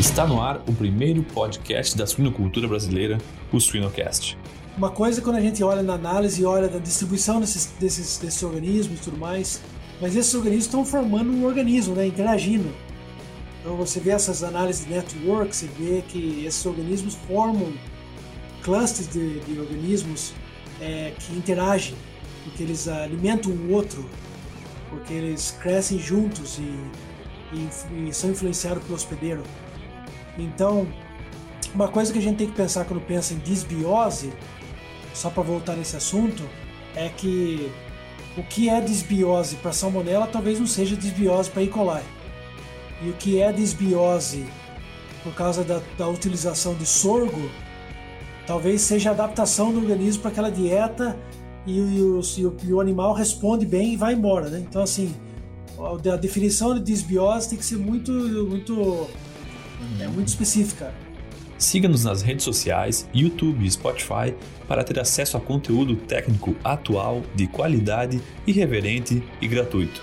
Está no ar o primeiro podcast da suinocultura brasileira, o Suinocast. Uma coisa é quando a gente olha na análise e olha da distribuição desses, desses, desses organismos e tudo mais, mas esses organismos estão formando um organismo, né, interagindo. Então você vê essas análises de network, você vê que esses organismos formam clusters de, de organismos é, que interagem, porque eles alimentam um outro, porque eles crescem juntos e, e, e são influenciados pelo hospedeiro. Então, uma coisa que a gente tem que pensar quando pensa em desbiose, só para voltar nesse assunto, é que o que é desbiose para salmonela talvez não seja desbiose para E. coli. E o que é desbiose por causa da, da utilização de sorgo, talvez seja a adaptação do organismo para aquela dieta e, e, o, e, o, e, o, animal responde bem e vai embora. Né? Então, assim, a, definição de desbiose tem que ser muito, muito é muito específica. Siga-nos nas redes sociais, YouTube e Spotify para ter acesso a conteúdo técnico atual, de qualidade, irreverente e gratuito.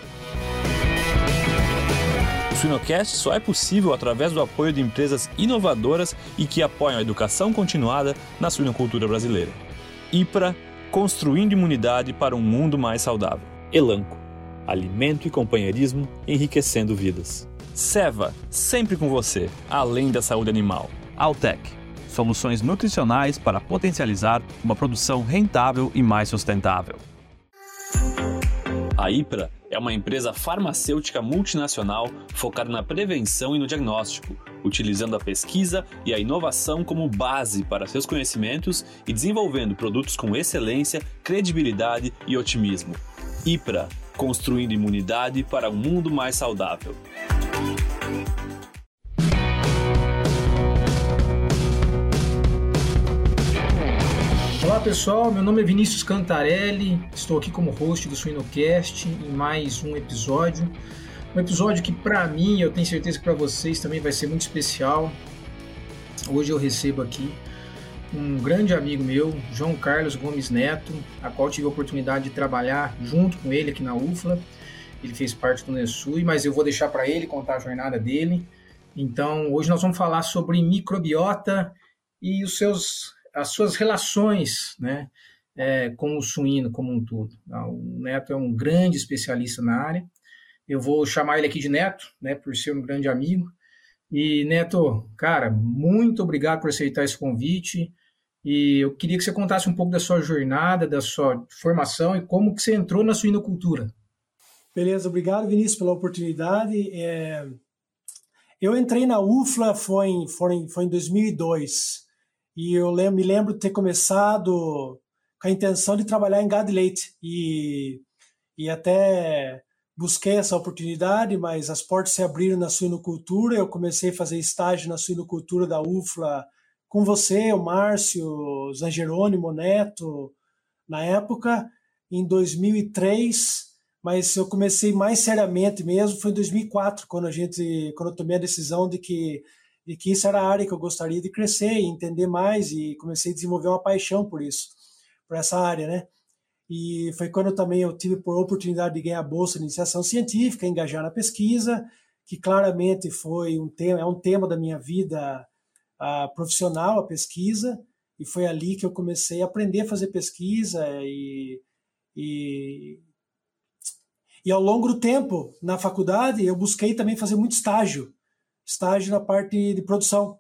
O Suinocast só é possível através do apoio de empresas inovadoras e que apoiam a educação continuada na suinocultura brasileira. IPRA, construindo imunidade para um mundo mais saudável. Elanco, alimento e companheirismo enriquecendo vidas. Seva, sempre com você, além da saúde animal. Altec, soluções nutricionais para potencializar uma produção rentável e mais sustentável. A IPRA é uma empresa farmacêutica multinacional focada na prevenção e no diagnóstico, utilizando a pesquisa e a inovação como base para seus conhecimentos e desenvolvendo produtos com excelência, credibilidade e otimismo. IPRA, construindo imunidade para um mundo mais saudável. Olá pessoal, meu nome é Vinícius Cantarelli, estou aqui como host do Suinocast em mais um episódio. Um episódio que para mim, eu tenho certeza que para vocês também vai ser muito especial. Hoje eu recebo aqui um grande amigo meu, João Carlos Gomes Neto, a qual tive a oportunidade de trabalhar junto com ele aqui na UFLA ele fez parte do Nesui, mas eu vou deixar para ele contar a jornada dele. Então, hoje nós vamos falar sobre microbiota e os seus, as suas relações né, é, com o suíno como um todo. Então, o Neto é um grande especialista na área. Eu vou chamar ele aqui de Neto, né, por ser um grande amigo. E, Neto, cara, muito obrigado por aceitar esse convite. E eu queria que você contasse um pouco da sua jornada, da sua formação e como que você entrou na suinocultura. Beleza, obrigado Vinícius pela oportunidade. É... Eu entrei na UFLA foi em, foi em, foi em 2002 e eu me lembro de ter começado com a intenção de trabalhar em gado leite e, e até busquei essa oportunidade, mas as portas se abriram na suinocultura. Eu comecei a fazer estágio na suinocultura da UFLA com você, o Márcio, Zangerônimo, Neto, na época. Em 2003, mas eu comecei mais seriamente mesmo foi em 2004, quando a gente, quando eu tomei a decisão de que de que isso era a área que eu gostaria de crescer e entender mais e comecei a desenvolver uma paixão por isso, por essa área, né? E foi quando também eu tive por oportunidade de ganhar bolsa de iniciação científica, engajar na pesquisa, que claramente foi um tema, é um tema da minha vida a, profissional, a pesquisa, e foi ali que eu comecei a aprender a fazer pesquisa e, e e ao longo do tempo, na faculdade, eu busquei também fazer muito estágio, estágio na parte de produção,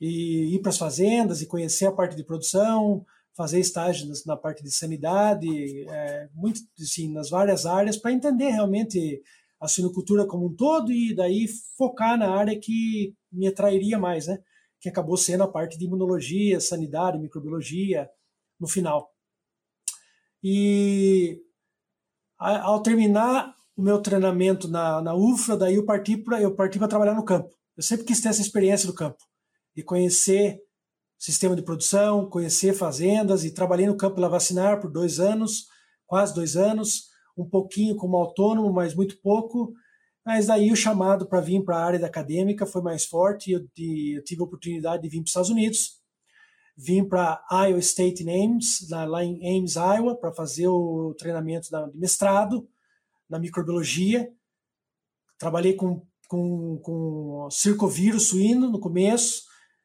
e ir para as fazendas e conhecer a parte de produção, fazer estágio na parte de sanidade, é, muito assim, nas várias áreas, para entender realmente a suinocultura como um todo e daí focar na área que me atrairia mais, né? Que acabou sendo a parte de imunologia, sanidade, microbiologia, no final. E ao terminar o meu treinamento na, na UFRA, daí eu parti para eu parti para trabalhar no campo. Eu sempre quis ter essa experiência do campo, de conhecer sistema de produção, conhecer fazendas e trabalhei no campo vacinar por dois anos, quase dois anos, um pouquinho como autônomo, mas muito pouco. Mas daí o chamado para vir para a área acadêmica foi mais forte e eu, eu tive a oportunidade de vir para os Estados Unidos Vim para Iowa State in Ames, lá em Ames, Iowa, para fazer o treinamento de mestrado na microbiologia. Trabalhei com com, com circovírus suíno no começo,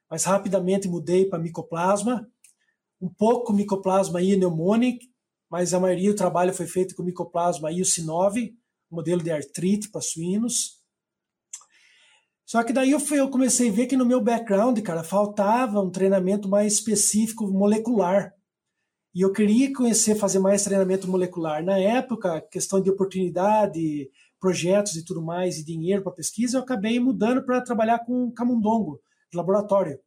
mas rapidamente mudei para micoplasma, um pouco micoplasma I pneumonic, mas a maioria do trabalho foi feito com micoplasma IUC9, modelo de artrite para suínos. Só que daí eu, fui, eu comecei a ver que no meu background, cara, faltava um treinamento mais específico molecular. E eu queria conhecer, fazer mais treinamento molecular. Na época, questão de oportunidade, projetos e tudo mais, e dinheiro para pesquisa, eu acabei mudando para trabalhar com camundongo, de laboratório.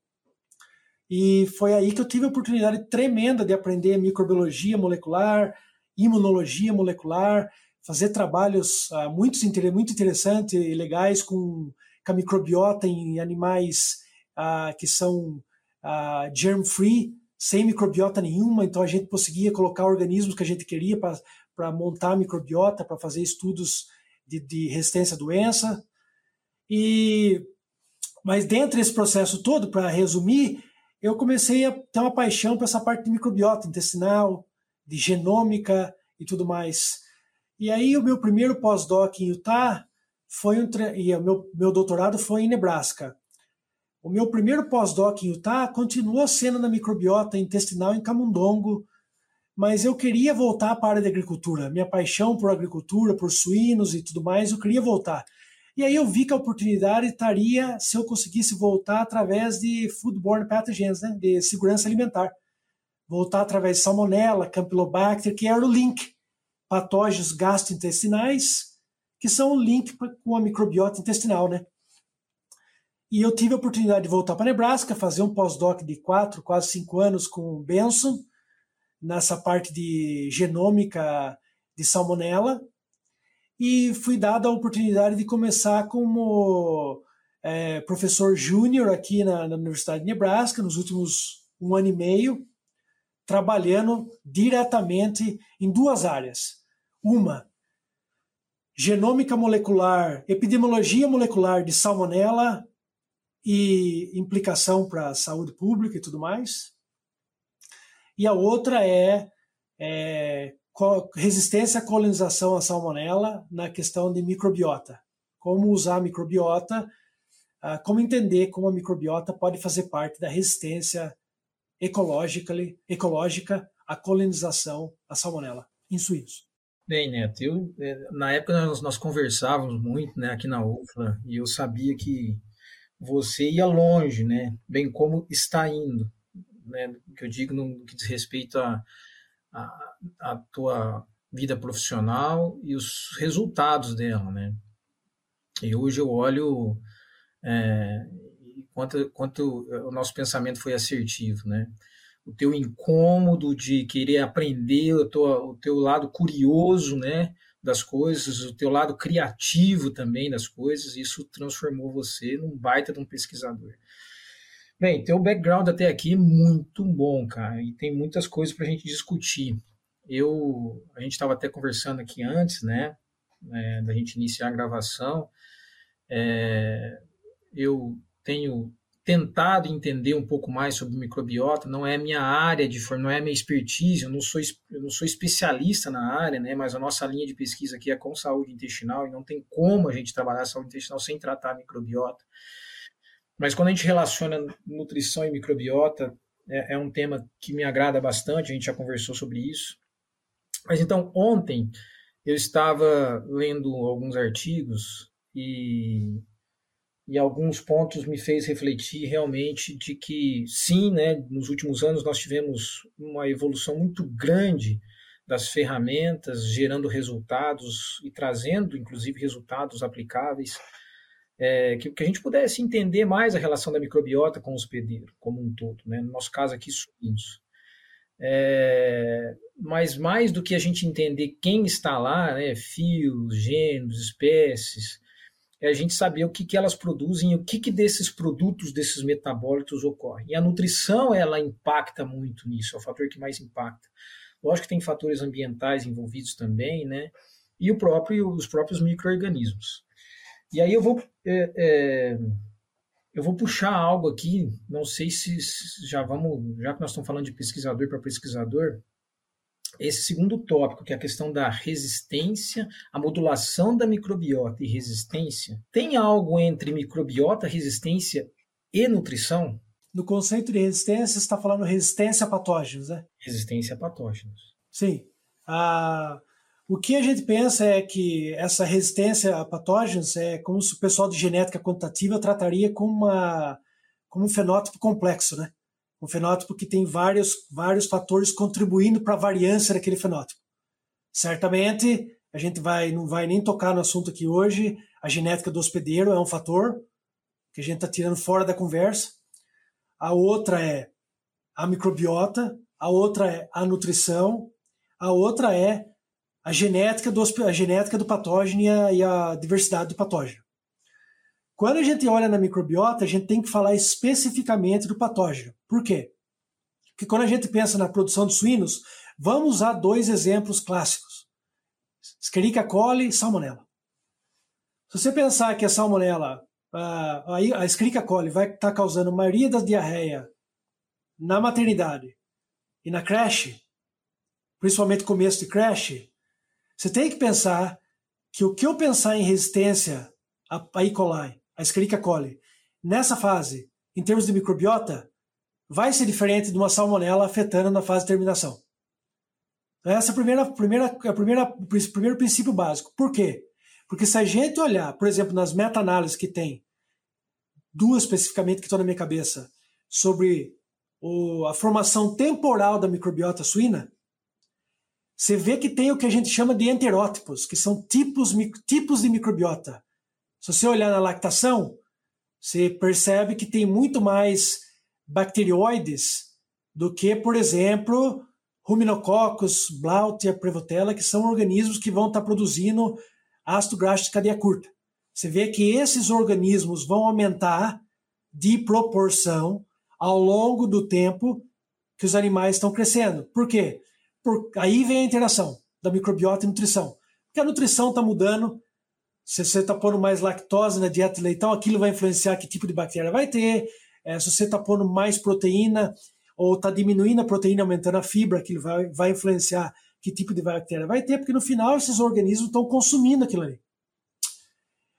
E foi aí que eu tive a oportunidade tremenda de aprender microbiologia molecular, imunologia molecular, fazer trabalhos uh, muito, muito interessantes e legais com, com a microbiota em animais uh, que são uh, germ-free, sem microbiota nenhuma, então a gente conseguia colocar organismos que a gente queria para montar a microbiota, para fazer estudos de, de resistência à doença. E, mas dentro desse processo todo, para resumir, eu comecei a ter uma paixão por essa parte de microbiota intestinal, de genômica e tudo mais. E aí o meu primeiro pós-doc em Utah foi um e meu, meu doutorado foi em Nebraska. O meu primeiro pós-doc em Utah continuou sendo na microbiota intestinal em Camundongo, mas eu queria voltar para a área da agricultura. Minha paixão por agricultura, por suínos e tudo mais, eu queria voltar. E aí eu vi que a oportunidade estaria se eu conseguisse voltar através de foodborne pathogens, né, de segurança alimentar. Voltar através de salmonella, campylobacter, que era o link patógenos gastrointestinais, que são o link com a microbiota intestinal, né? E eu tive a oportunidade de voltar para Nebraska, fazer um pós-doc de quatro, quase cinco anos com o Benson, nessa parte de genômica de salmonella, e fui dado a oportunidade de começar como é, professor júnior aqui na, na Universidade de Nebraska, nos últimos um ano e meio, trabalhando diretamente em duas áreas uma, genômica molecular, epidemiologia molecular de salmonela e implicação para a saúde pública e tudo mais. E a outra é, é resistência à colonização à salmonela na questão de microbiota. Como usar a microbiota, ah, como entender como a microbiota pode fazer parte da resistência ecológica, ecológica à colonização à salmonela em suínos. Bem, Neto, eu, é, na época nós, nós conversávamos muito né, aqui na UFLA e eu sabia que você ia longe, né, bem como está indo, né, que eu digo no que diz respeito a, a, a tua vida profissional e os resultados dela, né. E hoje eu olho é, quanto, quanto o nosso pensamento foi assertivo, né o teu incômodo de querer aprender, o teu, o teu lado curioso, né, das coisas, o teu lado criativo também das coisas, isso transformou você num baita de um pesquisador. Bem, teu background até aqui é muito bom, cara, e tem muitas coisas para a gente discutir. Eu, a gente estava até conversando aqui antes, né, é, da gente iniciar a gravação. É, eu tenho tentado entender um pouco mais sobre microbiota, não é minha área de não é minha expertise, eu não sou eu não sou especialista na área, né, mas a nossa linha de pesquisa aqui é com saúde intestinal e não tem como a gente trabalhar saúde intestinal sem tratar microbiota. Mas quando a gente relaciona nutrição e microbiota, é, é um tema que me agrada bastante, a gente já conversou sobre isso. Mas então, ontem eu estava lendo alguns artigos e e alguns pontos me fez refletir realmente de que sim, né, nos últimos anos nós tivemos uma evolução muito grande das ferramentas, gerando resultados e trazendo, inclusive, resultados aplicáveis, é, que, que a gente pudesse entender mais a relação da microbiota com o hospedeiro como um todo, né, no nosso caso aqui, suínos. É, mas mais do que a gente entender quem está lá, né, fios, gêneros, espécies, a gente saber o que, que elas produzem e o que, que desses produtos, desses metabólitos ocorrem. E a nutrição, ela impacta muito nisso, é o fator que mais impacta. Lógico que tem fatores ambientais envolvidos também, né? E o próprio, os próprios micro-organismos. E aí eu vou, é, é, eu vou puxar algo aqui, não sei se, se já vamos, já que nós estamos falando de pesquisador para pesquisador, esse segundo tópico, que é a questão da resistência, a modulação da microbiota e resistência, tem algo entre microbiota, resistência e nutrição? No conceito de resistência, você está falando resistência a patógenos, né? Resistência a patógenos. Sim. Ah, o que a gente pensa é que essa resistência a patógenos é como se o pessoal de genética quantitativa trataria como, uma, como um fenótipo complexo, né? Um fenótipo que tem vários, vários fatores contribuindo para a variância daquele fenótipo. Certamente, a gente vai, não vai nem tocar no assunto aqui hoje, a genética do hospedeiro é um fator que a gente está tirando fora da conversa. A outra é a microbiota, a outra é a nutrição, a outra é a genética do, a genética do patógeno e a, e a diversidade do patógeno. Quando a gente olha na microbiota, a gente tem que falar especificamente do patógeno. Por quê? Porque quando a gente pensa na produção de suínos, vamos usar dois exemplos clássicos: Escherichia coli e Salmonella. Se você pensar que a Salmonella, a, a Escherichia coli vai estar tá causando a maioria da diarreia na maternidade e na creche, principalmente começo de creche, você tem que pensar que o que eu pensar em resistência a E. coli, a Escherichia coli, nessa fase, em termos de microbiota, vai ser diferente de uma salmonela afetando na fase de terminação. Essa é a primeira, primeira, a primeira, o primeiro princípio básico. Por quê? Porque se a gente olhar, por exemplo, nas meta-análises que tem, duas especificamente que estão na minha cabeça, sobre o, a formação temporal da microbiota suína, você vê que tem o que a gente chama de enterótipos, que são tipos, tipos de microbiota. Se você olhar na lactação, você percebe que tem muito mais bacterióides do que, por exemplo, Ruminococcus, Blautia, Prevotella, que são organismos que vão estar produzindo ácido graxo de cadeia curta. Você vê que esses organismos vão aumentar de proporção ao longo do tempo que os animais estão crescendo. Por quê? Por, aí vem a interação da microbiota e nutrição. Porque a nutrição está mudando. Se você está pondo mais lactose na dieta leitão, aquilo vai influenciar que tipo de bactéria vai ter. É, se você está pondo mais proteína ou está diminuindo a proteína, aumentando a fibra, aquilo vai, vai influenciar que tipo de bactéria vai ter, porque no final esses organismos estão consumindo aquilo ali.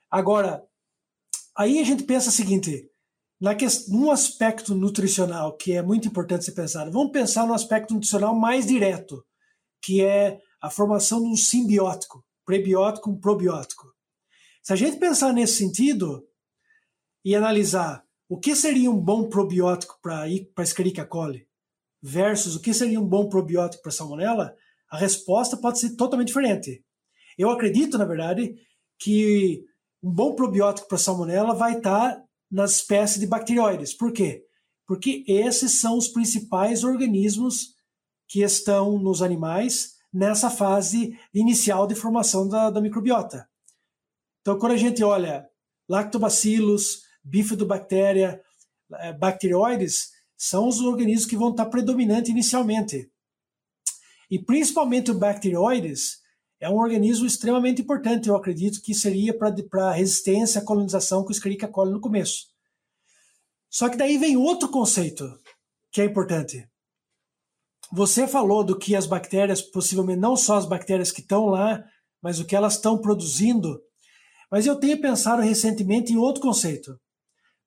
Agora, aí a gente pensa o seguinte: na num aspecto nutricional que é muito importante ser pensado, vamos pensar no aspecto nutricional mais direto, que é a formação de um simbiótico, prebiótico com probiótico. Se a gente pensar nesse sentido e analisar o que seria um bom probiótico para Escherichia coli versus o que seria um bom probiótico para Salmonella, a resposta pode ser totalmente diferente. Eu acredito, na verdade, que um bom probiótico para Salmonella vai estar nas espécies de bacterióides. Por quê? Porque esses são os principais organismos que estão nos animais nessa fase inicial de formação da, da microbiota. Então, quando a gente olha lactobacillus, bifidobactéria, eh, bacterióides, são os organismos que vão estar predominantes inicialmente. E principalmente o bacterióides é um organismo extremamente importante, eu acredito que seria para resistência à colonização com Escherichia coli no começo. Só que daí vem outro conceito que é importante. Você falou do que as bactérias, possivelmente não só as bactérias que estão lá, mas o que elas estão produzindo. Mas eu tenho pensado recentemente em outro conceito.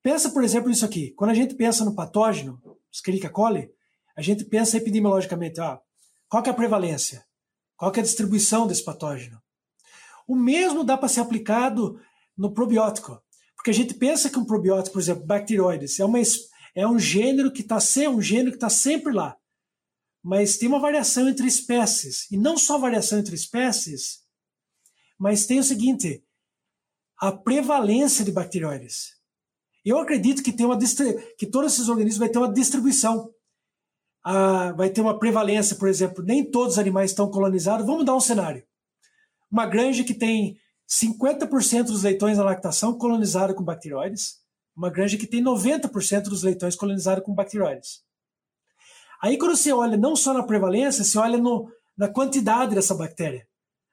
Pensa, por exemplo, isso aqui. Quando a gente pensa no patógeno, Escherichia coli, a gente pensa epidemiologicamente, ó, qual é a prevalência? Qual é a distribuição desse patógeno? O mesmo dá para ser aplicado no probiótico. Porque a gente pensa que um probiótico, por exemplo, bacteroides, é, uma, é um gênero que está um gênero que está sempre lá. Mas tem uma variação entre espécies. E não só variação entre espécies, mas tem o seguinte: a prevalência de bacteroides. Eu acredito que, tem uma, que todos esses organismos vão ter uma distribuição a, vai ter uma prevalência, por exemplo, nem todos os animais estão colonizados. Vamos dar um cenário. Uma granja que tem 50% dos leitões na lactação colonizado com bacterióides, uma granja que tem 90% dos leitões colonizados com bacterióides. Aí quando você olha não só na prevalência, você olha no, na quantidade dessa bactéria.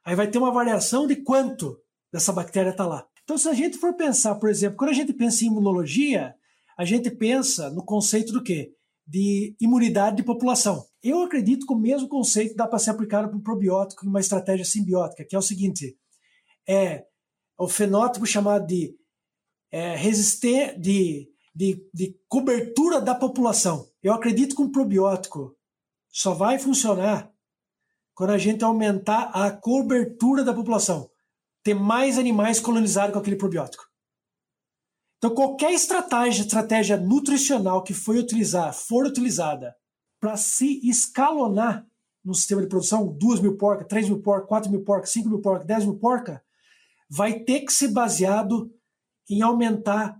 Aí vai ter uma variação de quanto dessa bactéria está lá. Então, se a gente for pensar, por exemplo, quando a gente pensa em imunologia, a gente pensa no conceito do quê? de imunidade de população. Eu acredito que o mesmo conceito dá para ser aplicado para um probiótico em uma estratégia simbiótica, que é o seguinte: é o fenótipo chamado de é, resistência, de, de, de cobertura da população. Eu acredito que um probiótico só vai funcionar quando a gente aumentar a cobertura da população, ter mais animais colonizados com aquele probiótico. Então, qualquer estratégia, estratégia nutricional que foi utilizar, for utilizada para se escalonar no sistema de produção, 2 mil porcas, 3 mil porcas, 4 mil porcas, 5 mil porcas, 10 mil porcas, vai ter que ser baseado em aumentar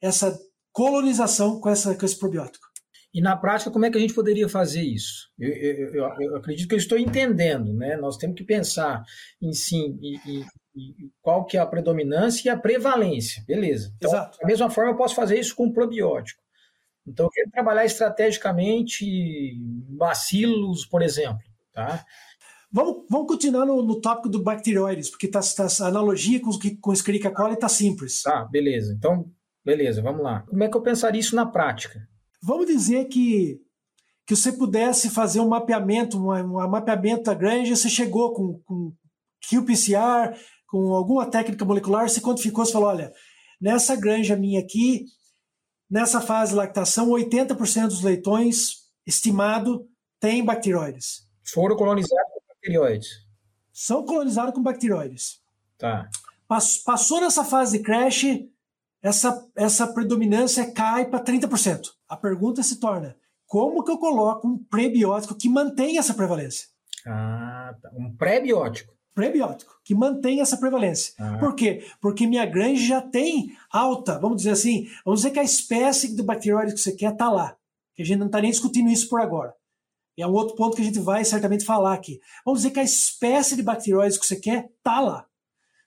essa colonização com, essa, com esse probiótico. E na prática, como é que a gente poderia fazer isso? Eu, eu, eu, eu acredito que eu estou entendendo, né? Nós temos que pensar em sim e, e, e, qual que é a predominância e a prevalência, beleza? Então, Exato. da mesma forma, eu posso fazer isso com probiótico. Então, eu quero trabalhar estrategicamente bacilos, por exemplo, tá? Vamos, vamos continuar no, no tópico do bacteroides, porque tá, tá, a analogia com, com o Escherichia coli está simples. Tá, beleza. Então, beleza, vamos lá. Como é que eu pensaria isso na prática? Vamos dizer que, que você pudesse fazer um mapeamento, um, um mapeamento da granja, você chegou com, com qPCR, com alguma técnica molecular, você quantificou, você falou, olha, nessa granja minha aqui, nessa fase de lactação, 80% dos leitões, estimado, tem bacteroides. Foram colonizados com bacteroides. São colonizados com bacteroides. Tá. Passou nessa fase de crash, essa, essa predominância cai para 30%. A pergunta se torna: como que eu coloco um prebiótico que mantém essa prevalência? Ah, tá. um prebiótico. Prebiótico, que mantém essa prevalência. Ah. Por quê? Porque minha granja já tem alta, vamos dizer assim, vamos dizer que a espécie do bacterióide que você quer está lá. Que a gente não está nem discutindo isso por agora. E é um outro ponto que a gente vai certamente falar aqui. Vamos dizer que a espécie de bacterióides que você quer está lá.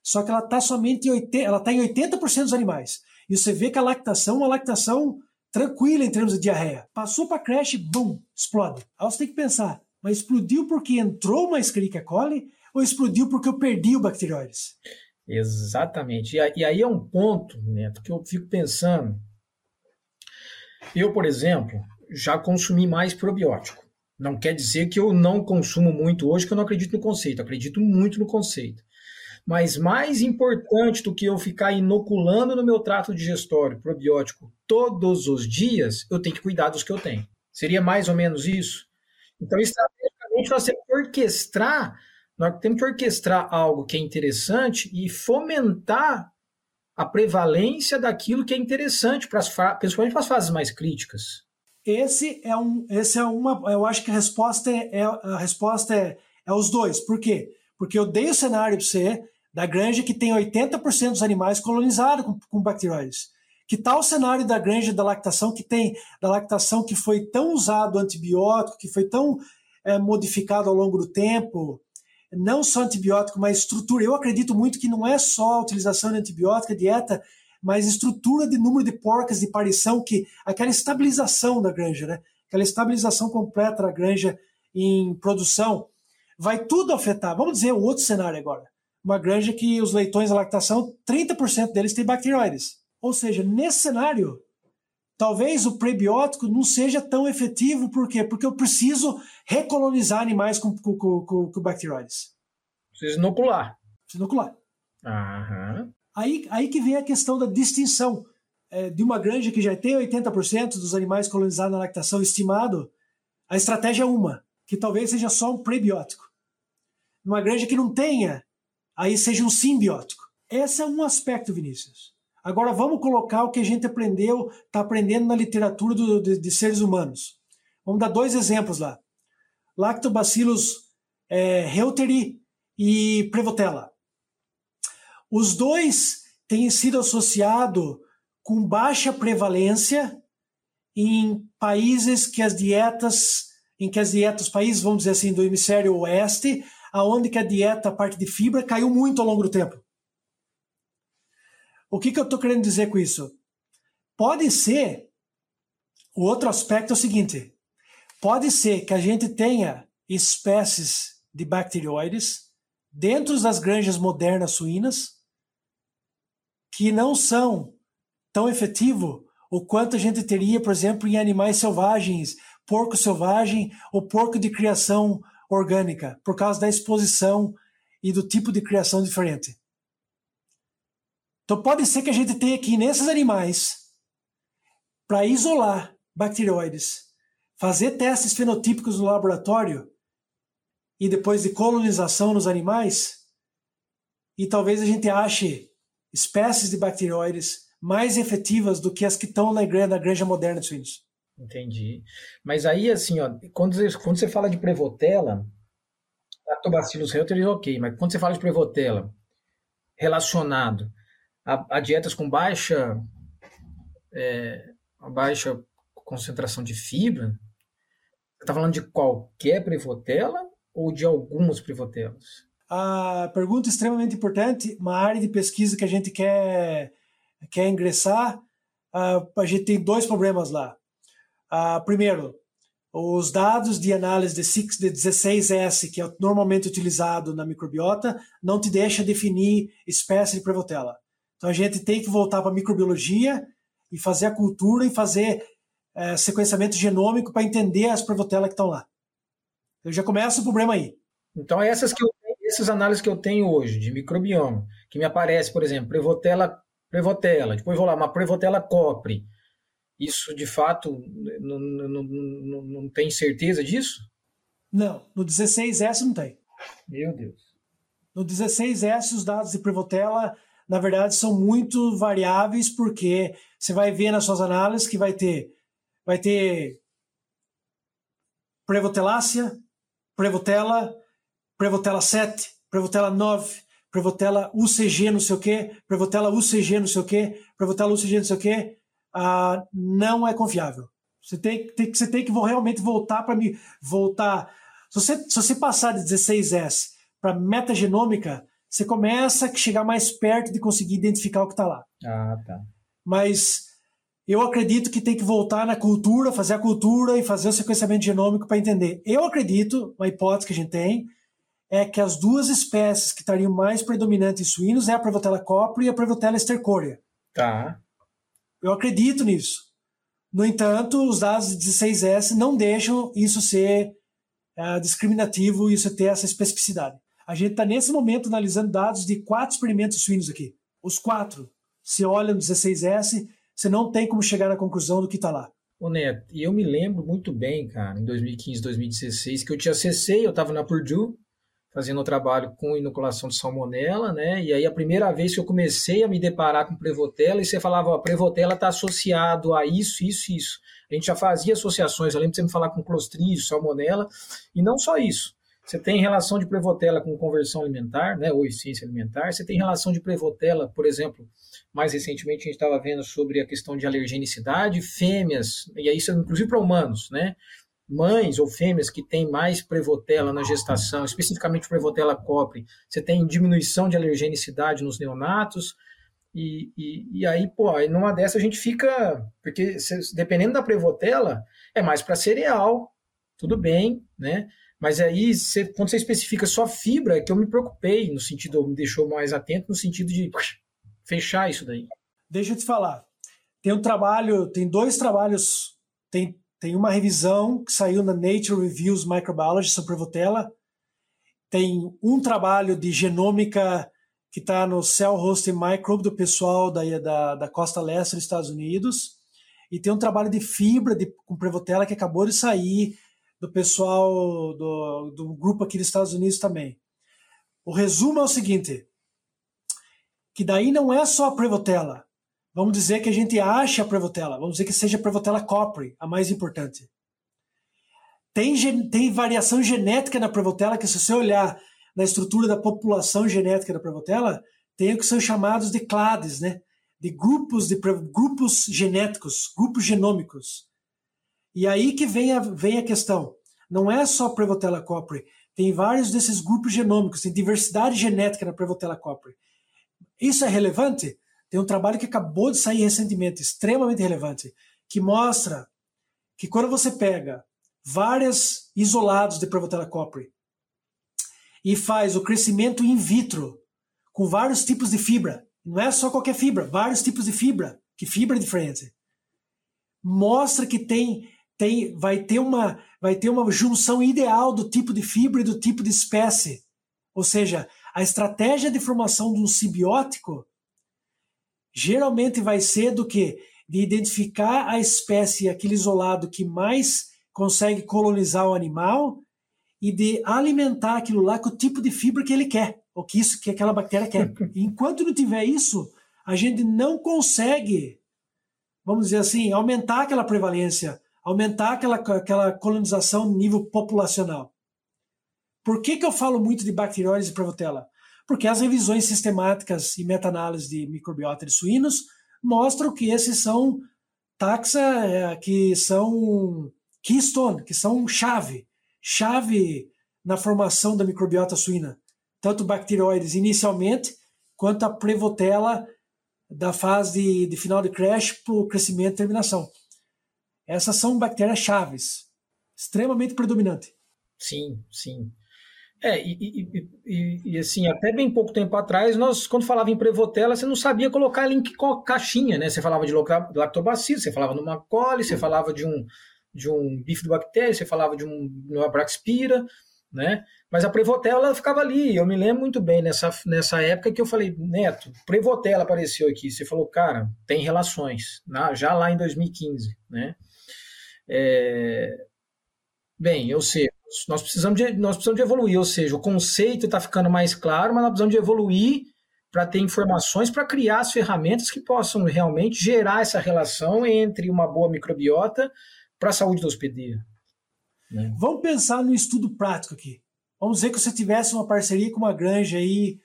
Só que ela está somente em 80%, ela tá em 80% dos animais. E você vê que a lactação é uma lactação tranquila em termos de diarreia. Passou para creche, bum, explode. Aí você tem que pensar, mas explodiu porque entrou uma Escherichia coli ou explodiu porque eu perdi o bacterióides? Exatamente. E aí é um ponto, Neto, que eu fico pensando. Eu, por exemplo, já consumi mais probiótico. Não quer dizer que eu não consumo muito hoje, que eu não acredito no conceito. Acredito muito no conceito. Mas mais importante do que eu ficar inoculando no meu trato digestório probiótico todos os dias, eu tenho que cuidar dos que eu tenho. Seria mais ou menos isso? Então, estrategicamente, nós temos que orquestrar, nós temos que orquestrar algo que é interessante e fomentar a prevalência daquilo que é interessante, para as, principalmente para as fases mais críticas. Esse é um, esse é uma, eu acho que a resposta é, é a resposta é, é os dois. Por quê? Porque eu dei o cenário para você, da granja que tem 80% dos animais colonizados com, com bacteroides. Que tal o cenário da granja da lactação que tem da lactação que foi tão usado antibiótico, que foi tão é, modificado ao longo do tempo, não só antibiótico, mas estrutura. Eu acredito muito que não é só a utilização de antibiótica, dieta, mas estrutura de número de porcas de parição, que aquela estabilização da granja, né? Aquela estabilização completa da granja em produção, vai tudo afetar. Vamos dizer o outro cenário agora uma granja que os leitões da lactação, 30% deles têm bacteroides. Ou seja, nesse cenário, talvez o prebiótico não seja tão efetivo, por quê? Porque eu preciso recolonizar animais com, com, com, com bacteroides. Precisa inocular. Precisa inocular. Aham. Aí, aí que vem a questão da distinção. É, de uma granja que já tem 80% dos animais colonizados na lactação estimado, a estratégia é uma, que talvez seja só um prebiótico. Numa granja que não tenha aí seja um simbiótico. Esse é um aspecto, Vinícius. Agora vamos colocar o que a gente aprendeu, está aprendendo na literatura do, de, de, seres humanos. Vamos dar dois exemplos lá. Lactobacillus é, reuteri e Prevotella. Os dois têm sido associados com baixa prevalência em países que as dietas, em que as dietas, países, vamos dizer assim, do hemisfério oeste, aonde que a dieta, a parte de fibra, caiu muito ao longo do tempo. O que, que eu estou querendo dizer com isso? Pode ser, o outro aspecto é o seguinte, pode ser que a gente tenha espécies de bacterioides dentro das granjas modernas suínas que não são tão efetivo o quanto a gente teria, por exemplo, em animais selvagens, porco selvagem ou porco de criação orgânica, por causa da exposição e do tipo de criação diferente. Então pode ser que a gente tenha aqui nesses animais, para isolar bacteroides, fazer testes fenotípicos no laboratório e depois de colonização nos animais, e talvez a gente ache espécies de bacteroides mais efetivas do que as que estão na granja, na granja moderna de suínos. Entendi. Mas aí, assim, ó, quando, você, quando você fala de Prevotella, Lactobacillus reuteri, ok, mas quando você fala de Prevotella relacionado a, a dietas com baixa, é, baixa concentração de fibra, você está falando de qualquer Prevotella ou de algumas Prevotellas? A pergunta extremamente importante, uma área de pesquisa que a gente quer, quer ingressar, a gente tem dois problemas lá. Primeiro, os dados de análise de, 6, de 16S, que é normalmente utilizado na microbiota, não te deixa definir espécie de Prevotella. Então a gente tem que voltar para a microbiologia e fazer a cultura e fazer é, sequenciamento genômico para entender as Prevotella que estão lá. Eu já começo o problema aí. Então essas que eu, essas análises que eu tenho hoje de microbioma, que me aparece, por exemplo, Prevotella, Prevotella, depois vou lá, uma Prevotella copri, isso, de fato, não, não, não, não tem certeza disso? Não, no 16S não tem. Meu Deus. No 16S, os dados de Prevotella, na verdade, são muito variáveis, porque você vai ver nas suas análises que vai ter, vai ter Prevotellácea, Prevotella, Prevotella 7, Prevotella 9, Prevotella UCG não sei o quê, Prevotella UCG não sei o quê, Prevotella UCG não sei o quê, ah, não é confiável. Você tem, tem, você tem que realmente voltar para me voltar. Se você, se você passar de 16S para metagenômica, você começa a chegar mais perto de conseguir identificar o que está lá. Ah, tá. Mas eu acredito que tem que voltar na cultura, fazer a cultura e fazer o sequenciamento genômico para entender. Eu acredito, uma hipótese que a gente tem, é que as duas espécies que estariam mais predominantes em suínos é a Prevotella copri e a Prevotella estercorea. Tá. Eu acredito nisso. No entanto, os dados de 16S não deixam isso ser uh, discriminativo, isso ter essa especificidade. A gente está nesse momento analisando dados de quatro experimentos suínos aqui. Os quatro. Se olha no 16S, você não tem como chegar na conclusão do que está lá. Ô Neto, e eu me lembro muito bem, cara, em 2015, 2016, que eu te acessei, eu estava na Purdue, fazendo o trabalho com inoculação de salmonela, né? E aí a primeira vez que eu comecei a me deparar com Prevotella, e você falava, ó, Prevotella está associado a isso, isso, isso. A gente já fazia associações, eu lembro de você me falar com Clostridium, salmonela, e não só isso. Você tem relação de Prevotella com conversão alimentar, né, ou eficiência alimentar. Você tem relação de Prevotella, por exemplo, mais recentemente a gente estava vendo sobre a questão de alergenicidade, fêmeas, e aí isso inclusive para humanos, né? mães ou fêmeas que têm mais prevotela na gestação, especificamente prevotela copre, você tem diminuição de alergenicidade nos neonatos, e, e, e aí, pô, aí numa dessa a gente fica, porque dependendo da prevotela, é mais para cereal, tudo bem, né? Mas aí, você, quando você especifica só fibra, é que eu me preocupei, no sentido, me deixou mais atento, no sentido de fechar isso daí. Deixa eu te falar. Tem um trabalho, tem dois trabalhos, tem tem uma revisão que saiu na Nature Reviews Microbiology sobre Prevotella. Tem um trabalho de genômica que está no Cell Host Microbe do pessoal da, da, da costa leste dos Estados Unidos. E tem um trabalho de fibra de, com Prevotella que acabou de sair do pessoal do, do grupo aqui dos Estados Unidos também. O resumo é o seguinte, que daí não é só a Prevotella. Vamos dizer que a gente acha a Prevotella, vamos dizer que seja a Prevotella copri, a mais importante. Tem, tem variação genética na Prevotella que se você olhar na estrutura da população genética da Prevotella, tem o que são chamados de clades, né? de grupos de grupos genéticos, grupos genômicos. E aí que vem a, vem a questão. Não é só Prevotella copri, tem vários desses grupos genômicos, tem diversidade genética na Prevotella copri. Isso é relevante? Tem um trabalho que acabou de sair recentemente, extremamente relevante, que mostra que quando você pega vários isolados de Prevotella copri e faz o crescimento in vitro com vários tipos de fibra, não é só qualquer fibra, vários tipos de fibra, que fibra é diferente, mostra que tem tem, vai, ter uma, vai ter uma junção ideal do tipo de fibra e do tipo de espécie. Ou seja, a estratégia de formação de um simbiótico geralmente vai ser do que? De identificar a espécie, aquele isolado que mais consegue colonizar o animal e de alimentar aquilo lá com o tipo de fibra que ele quer, ou que isso que aquela bactéria quer. enquanto não tiver isso, a gente não consegue, vamos dizer assim, aumentar aquela prevalência, aumentar aquela, aquela colonização no nível populacional. Por que, que eu falo muito de bacteriólise e prevotella? Porque as revisões sistemáticas e meta-análise de microbiota de suínos mostram que esses são taxa é, que são keystone, que são chave, chave na formação da microbiota suína, tanto bacterióides inicialmente, quanto a prevotella da fase de, de final de crash para o crescimento e terminação. Essas são bactérias chaves, extremamente predominante. Sim, sim. É, e, e, e, e, assim, até bem pouco tempo atrás, nós, quando falava em Prevotella, você não sabia colocar ela em que caixinha, né? Você falava de lactobacillus, você falava numa coli, você falava de um, de um bifidobactéria, você falava de um, uma braxpira, né? Mas a Prevotella ficava ali. Eu me lembro muito bem nessa, nessa época que eu falei, Neto, Prevotella apareceu aqui. Você falou, cara, tem relações, na, já lá em 2015, né? É... Bem, eu sei, nós precisamos de, nós precisamos de evoluir, ou seja, o conceito está ficando mais claro, mas nós precisamos de evoluir para ter informações, para criar as ferramentas que possam realmente gerar essa relação entre uma boa microbiota para a saúde da hospedeira. Né? Vamos pensar no estudo prático aqui. Vamos dizer que você tivesse uma parceria com uma granja aí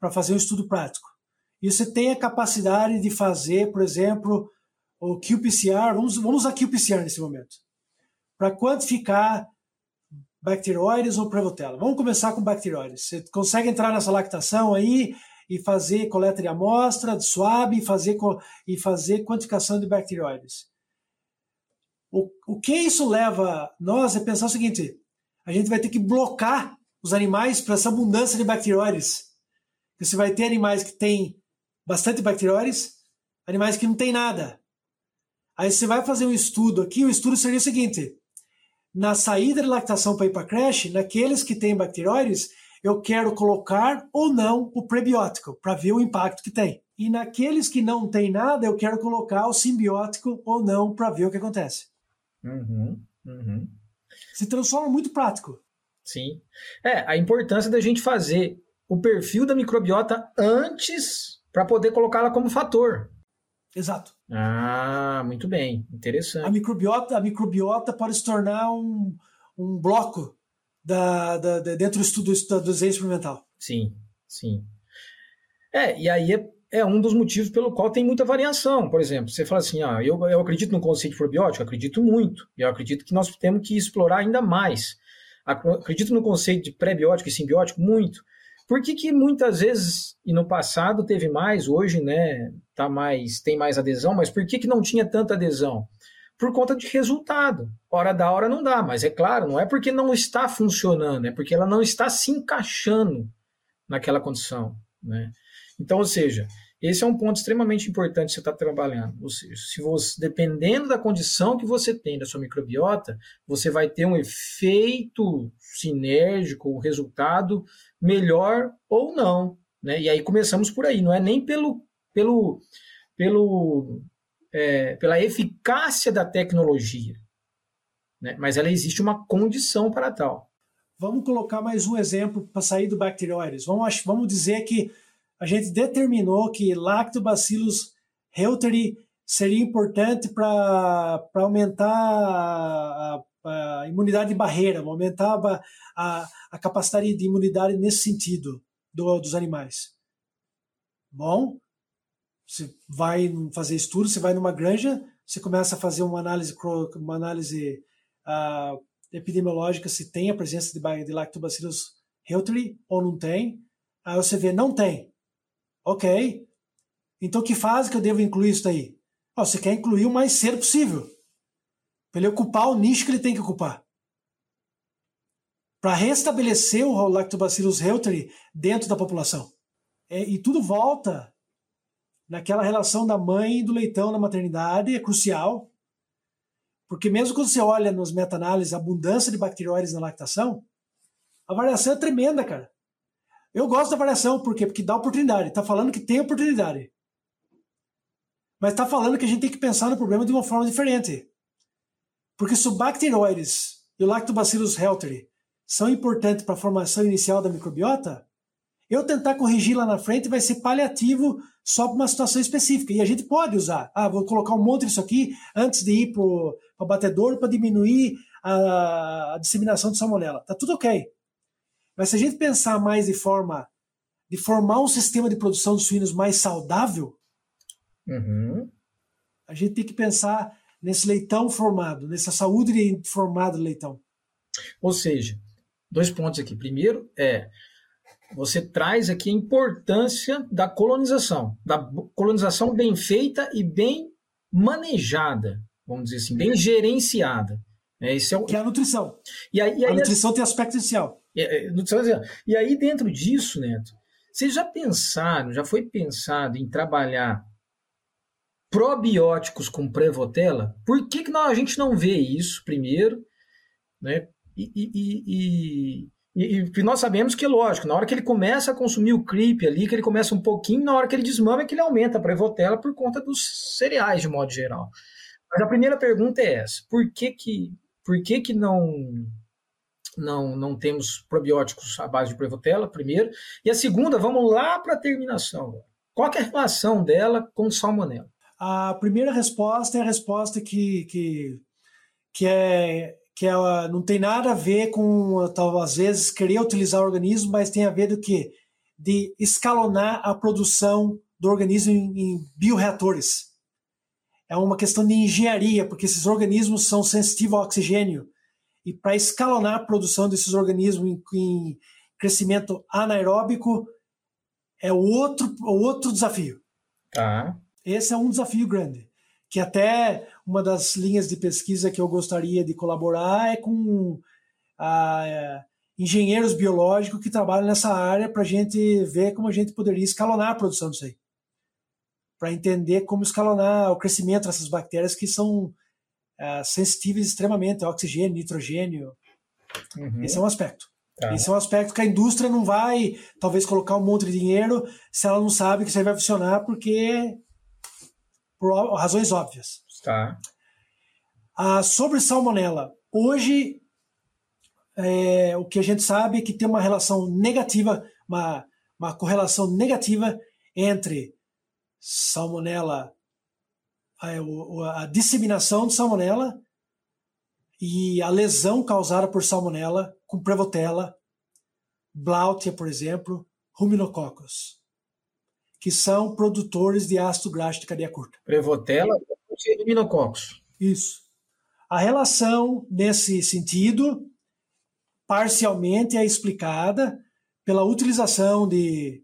para fazer um estudo prático. E você tem a capacidade de fazer, por exemplo, o qPCR, vamos, vamos usar qPCR nesse momento, para quantificar bacteroides ou prevotella. Vamos começar com bacteroides. Você consegue entrar nessa lactação aí e fazer coleta de amostra, de swab e fazer, e fazer quantificação de bacteroides. O, o que isso leva nós é pensar o seguinte: a gente vai ter que blocar os animais para essa abundância de bacteroides. Você vai ter animais que têm bastante bacteroides, animais que não têm nada. Aí você vai fazer um estudo aqui, o estudo seria o seguinte: na saída de lactação para ir para creche, naqueles que têm bacterióides, eu quero colocar ou não o prebiótico para ver o impacto que tem. E naqueles que não tem nada, eu quero colocar o simbiótico ou não para ver o que acontece. Uhum, uhum. Se transforma muito prático. Sim. É, a importância da gente fazer o perfil da microbiota antes para poder colocá-la como fator. Exato. Ah, muito bem, interessante. A microbiota, a microbiota pode se tornar um, um bloco da, da, da dentro do estudo do desenho experimental. Sim, sim. É, e aí é, é, um dos motivos pelo qual tem muita variação. Por exemplo, você fala assim, ah, eu, eu acredito no conceito probiótico, acredito muito. E eu acredito que nós temos que explorar ainda mais. Acredito no conceito de pré-biótico e simbiótico muito. Por que, que muitas vezes, e no passado teve mais, hoje né, tá mais, tem mais adesão, mas por que, que não tinha tanta adesão? Por conta de resultado. Hora da hora não dá, mas é claro, não é porque não está funcionando, é porque ela não está se encaixando naquela condição. Né? Então, ou seja, esse é um ponto extremamente importante que você está trabalhando. Ou seja, se você, dependendo da condição que você tem da sua microbiota, você vai ter um efeito sinérgico, um resultado melhor ou não. Né? E aí começamos por aí, não é nem pelo, pelo, pelo, é, pela eficácia da tecnologia, né? mas ela existe uma condição para tal. Vamos colocar mais um exemplo para sair do bacterióides. Vamos, vamos dizer que a gente determinou que Lactobacillus reuteri seria importante para aumentar a, a, imunidade de barreira, aumentar a, a, a, capacidade de imunidade nesse sentido do, dos animais. Bom, você vai fazer estudo, você vai numa granja, você começa a fazer uma análise, uma análise uh, epidemiológica se tem a presença de, de Lactobacillus reuteri ou não tem. Aí você vê, não tem. Ok. Então, que fase que eu devo incluir isso aí? Oh, você quer incluir o mais cedo possível. Para ele ocupar o nicho que ele tem que ocupar. Para restabelecer o Lactobacillus reuteri dentro da população. É, e tudo volta naquela relação da mãe e do leitão na maternidade, é crucial. Porque mesmo quando você olha nos meta-análises a abundância de bacterióides na lactação, a variação é tremenda, cara. Eu gosto da variação, por quê? Porque dá oportunidade. Está falando que tem oportunidade. Mas está falando que a gente tem que pensar no problema de uma forma diferente. Porque se o bacteroides e o Lactobacillus reuteri são importantes para a formação inicial da microbiota, eu tentar corrigir lá na frente vai ser paliativo só para uma situação específica. E a gente pode usar. Ah, vou colocar um monte disso aqui antes de ir para o batedor para diminuir a, a, disseminação de salmonela. Tá tudo ok. Mas se a gente pensar mais de forma de formar um sistema de produção de suínos mais saudável, uhum. a gente tem que pensar nesse leitão formado, nessa saúde formada do leitão. Ou seja, dois pontos aqui. Primeiro é você traz aqui a importância da colonização, da colonização bem feita e bem manejada, vamos dizer assim, bem gerenciada. É, esse é o... Que é a nutrição. E aí, e aí, a nutrição tem aspecto inicial. É, é, nutrição, e aí, dentro disso, Neto, vocês já pensaram, já foi pensado em trabalhar probióticos com prevotela? Por que, que não, a gente não vê isso primeiro? Né? E, e, e, e, nós sabemos que, lógico, na hora que ele começa a consumir o creep ali, que ele começa um pouquinho, na hora que ele desmama é que ele aumenta a prevotela por conta dos cereais, de modo geral. Mas a primeira pergunta é essa: por que que, por que, que não, não, não temos probióticos à base de prevotela, primeiro? E a segunda, vamos lá para a terminação. Qual é a relação dela com salmonela? A primeira resposta é a resposta que, que, que é que ela não tem nada a ver com, talvez, às vezes, querer utilizar o organismo, mas tem a ver do que? De escalonar a produção do organismo em, em bioreatores. É uma questão de engenharia, porque esses organismos são sensitivos ao oxigênio. E para escalonar a produção desses organismos em, em crescimento anaeróbico é outro, outro desafio. Tá. Esse é um desafio grande que até uma das linhas de pesquisa que eu gostaria de colaborar é com a, engenheiros biológicos que trabalham nessa área para a gente ver como a gente poderia escalonar a produção disso aí. Para entender como escalonar o crescimento dessas bactérias que são é, sensitivas extremamente a oxigênio, nitrogênio. Uhum. Esse é um aspecto. Tá. Esse é um aspecto que a indústria não vai, talvez, colocar um monte de dinheiro se ela não sabe que isso aí vai funcionar, porque por razões óbvias. Tá. Ah, sobre salmonela, hoje é, o que a gente sabe é que tem uma relação negativa, uma, uma correlação negativa entre salmonela, a, a disseminação de salmonela e a lesão causada por salmonela com prevotella, Blautia, por exemplo, ruminococcus que são produtores de ácido graxo de cadeia curta. Prevotella e luminococcus. Isso. A relação nesse sentido parcialmente é explicada pela utilização de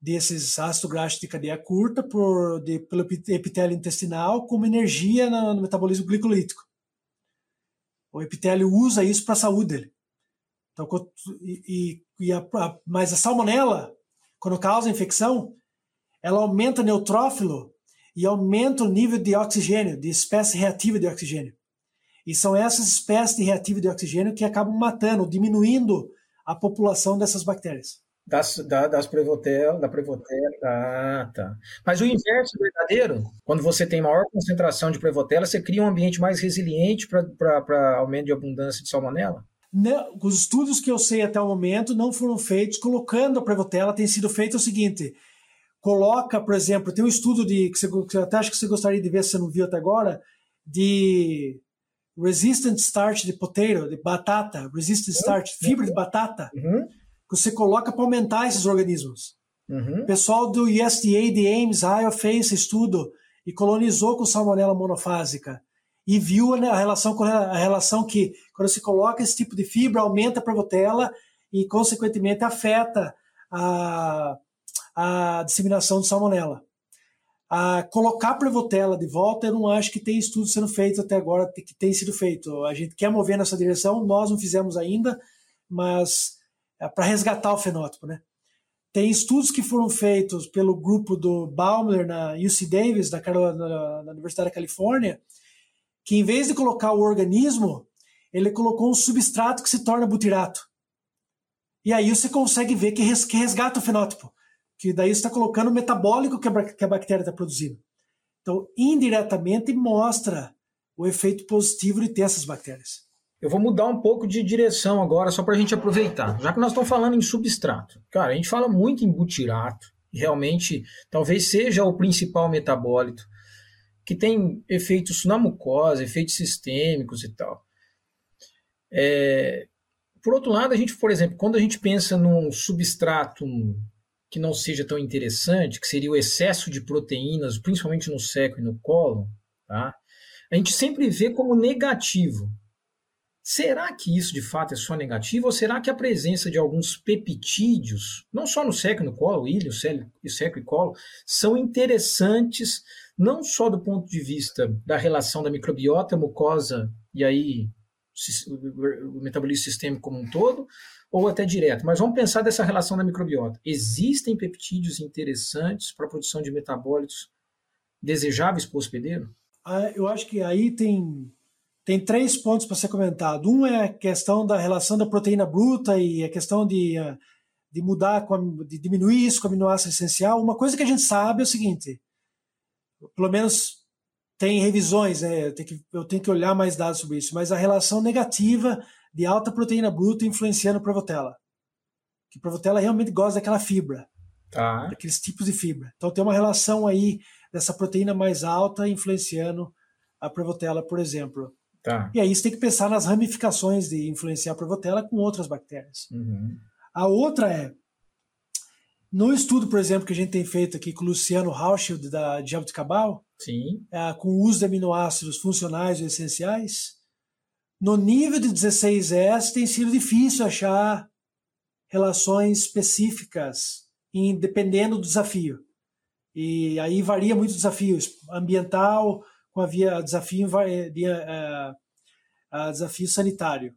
desses ácidos graxos de cadeia curta por, de, pelo epitélio intestinal como energia no, no metabolismo glicolítico. O epitélio usa isso para a saúde dele. Então, e, e a, a, mas a salmonela, quando causa infecção, ela aumenta o neutrófilo e aumenta o nível de oxigênio, de espécie reativa de oxigênio. E são essas espécies de reativa de oxigênio que acabam matando, diminuindo a população dessas bactérias. Das, da, das Prevotel, da Prevotella. Ah, tá. Mas o inverso é verdadeiro, quando você tem maior concentração de Prevotella, você cria um ambiente mais resiliente para aumento de abundância de salmonela? Não, os estudos que eu sei até o momento não foram feitos colocando a Prevotella, tem sido feito o seguinte: coloca, por exemplo, tem um estudo de que você, até acho que você gostaria de ver se você não viu até agora, de resistant starch de potato, de batata, resistant uhum. starch, fibra de batata, uhum. Que você coloca para aumentar esses organismos. Uhum. O pessoal do USDA de Ames, Iowa, fez esse estudo e colonizou com salmonela monofásica e viu a relação com a relação que quando você coloca esse tipo de fibra aumenta a prevotella e consequentemente afeta a a disseminação de salmonela. A colocar Prevotella de volta, eu não acho que tem estudo sendo feito até agora, que tem sido feito. A gente quer mover nessa direção, nós não fizemos ainda, mas para resgatar o fenótipo, né? Tem estudos que foram feitos pelo grupo do Baumler na UC Davis, da, na Universidade da Califórnia, que em vez de colocar o organismo, ele colocou um substrato que se torna butirato. E aí você consegue ver que resgata o fenótipo, que daí você está colocando o metabólico que a bactéria está produzindo. Então, indiretamente mostra o efeito positivo de ter essas bactérias. Eu vou mudar um pouco de direção agora, só para a gente aproveitar. Já que nós estamos falando em substrato. Cara, a gente fala muito em butirato, realmente talvez seja o principal metabólito, que tem efeitos na mucosa, efeitos sistêmicos e tal. É... Por outro lado, a gente, por exemplo, quando a gente pensa num substrato que não seja tão interessante, que seria o excesso de proteínas, principalmente no seco e no colo, tá? a gente sempre vê como negativo. Será que isso de fato é só negativo ou será que a presença de alguns peptídeos, não só no seco e no colo, ilho, seco e colo, são interessantes não só do ponto de vista da relação da microbiota, mucosa e aí o metabolismo sistêmico como um todo, ou até direto, mas vamos pensar dessa relação da microbiota. Existem peptídeos interessantes para a produção de metabólitos desejáveis para o hospedeiro? Ah, eu acho que aí tem tem três pontos para ser comentado. Um é a questão da relação da proteína bruta e a questão de, eh, de mudar, de diminuir isso com aminoácido essencial. Uma coisa que a gente sabe é o seguinte, pelo menos tem revisões, né? eu, tenho que, eu tenho que olhar mais dados sobre isso, mas a relação negativa de alta proteína bruta influenciando a Provotella. Que a Provotella realmente gosta daquela fibra, tá. daqueles tipos de fibra. Então tem uma relação aí dessa proteína mais alta influenciando a Provotella, por exemplo. Tá. E aí você tem que pensar nas ramificações de influenciar a Provotella com outras bactérias. Uhum. A outra é, no estudo, por exemplo, que a gente tem feito aqui com o Luciano Hauschild, da Jabuticabal, Sim. É, com o uso de aminoácidos funcionais e essenciais, no nível de 16S tem sido difícil achar relações específicas, dependendo do desafio. E aí varia muito o desafio ambiental, com a via desafio, via, uh, desafio sanitário.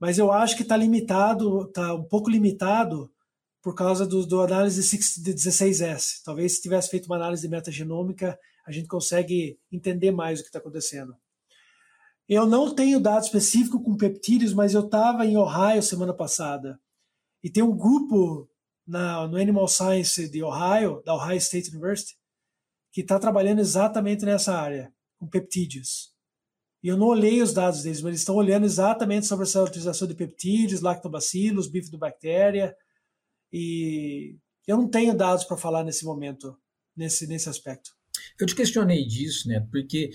Mas eu acho que está limitado, está um pouco limitado por causa do, do análise de 16S. Talvez se tivesse feito uma análise metagenômica, a gente consegue entender mais o que está acontecendo. Eu não tenho dado específico com peptídeos, mas eu estava em Ohio semana passada e tem um grupo na, no Animal Science de Ohio, da Ohio State University, que está trabalhando exatamente nessa área, com peptídeos. E eu não olhei os dados deles, mas eles estão olhando exatamente sobre essa utilização de peptídeos, lactobacilos, bifidobactéria, e eu não tenho dados para falar nesse momento, nesse, nesse aspecto. Eu te questionei disso, né? Porque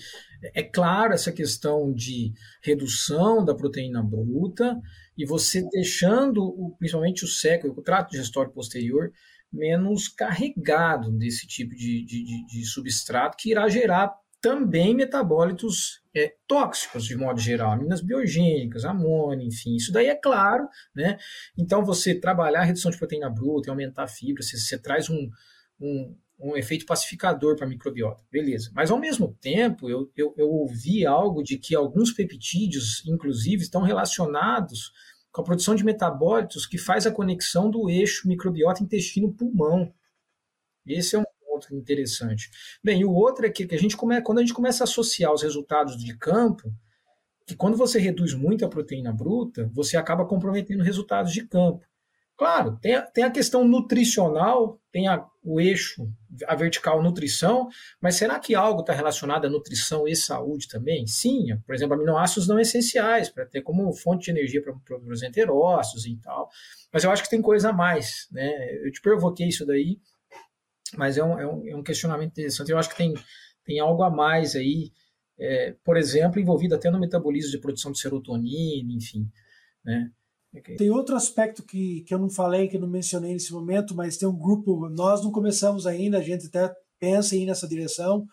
é claro essa questão de redução da proteína bruta e você deixando, principalmente o seco, o trato digestório posterior, menos carregado desse tipo de, de, de, substrato que irá gerar também metabólitos é, tóxicos, de modo geral, aminas biogênicas, amônia, enfim, isso daí é claro, né? Então, você trabalhar a redução de proteína bruta e aumentar a fibra, você, você traz um, um, um efeito pacificador para a microbiota, beleza. Mas, ao mesmo tempo, eu, eu, eu ouvi algo de que alguns peptídeos, inclusive, estão relacionados com a produção de metabólitos que faz a conexão do eixo microbiota intestino-pulmão. Esse é um ponto interessante. Bem, o outro é que, que a gente come, quando a gente começa a associar os resultados de campo, que quando você reduz muito a proteína bruta, você acaba comprometendo resultados de campo. Claro, tem a, tem a questão nutricional, tem a, o eixo, a vertical nutrição, mas será que algo está relacionado à nutrição e saúde também? Sim, por exemplo, aminoácidos não essenciais, para ter como fonte de energia para os enterócitos e tal. Mas eu acho que tem coisa a mais. Né? Eu te provoquei isso daí, mas é um, é um, é um questionamento interessante. Eu acho que tem, tem algo a mais aí, é, por exemplo, envolvido até no metabolismo de produção de serotonina, enfim. Né? Tem outro aspecto que, que eu não falei, que eu não mencionei nesse momento, mas tem um grupo, nós não começamos ainda, a gente até pensa em ir nessa direção,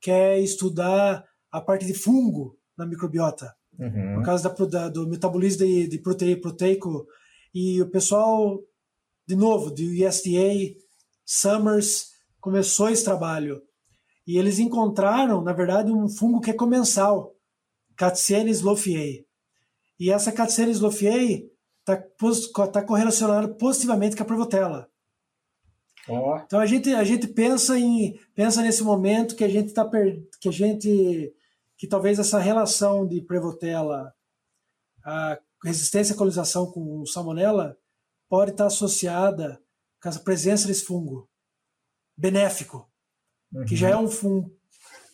que é estudar a parte de fungo na microbiota, uhum. por causa da, da, do metabolismo de, de proteína proteico. E o pessoal, de novo, do USDA, Summers, começou esse trabalho. E eles encontraram, na verdade, um fungo que é comensal, Catsienes lofiei. E essa Katseris loffiei está tá correlacionada positivamente com a Prevotella. Oh. Então a gente, a gente pensa em pensa nesse momento que a gente está que a gente que talvez essa relação de Prevotella, a resistência à colonização com salmonella, pode estar associada com a presença desse fungo benéfico, uhum. que já é um, um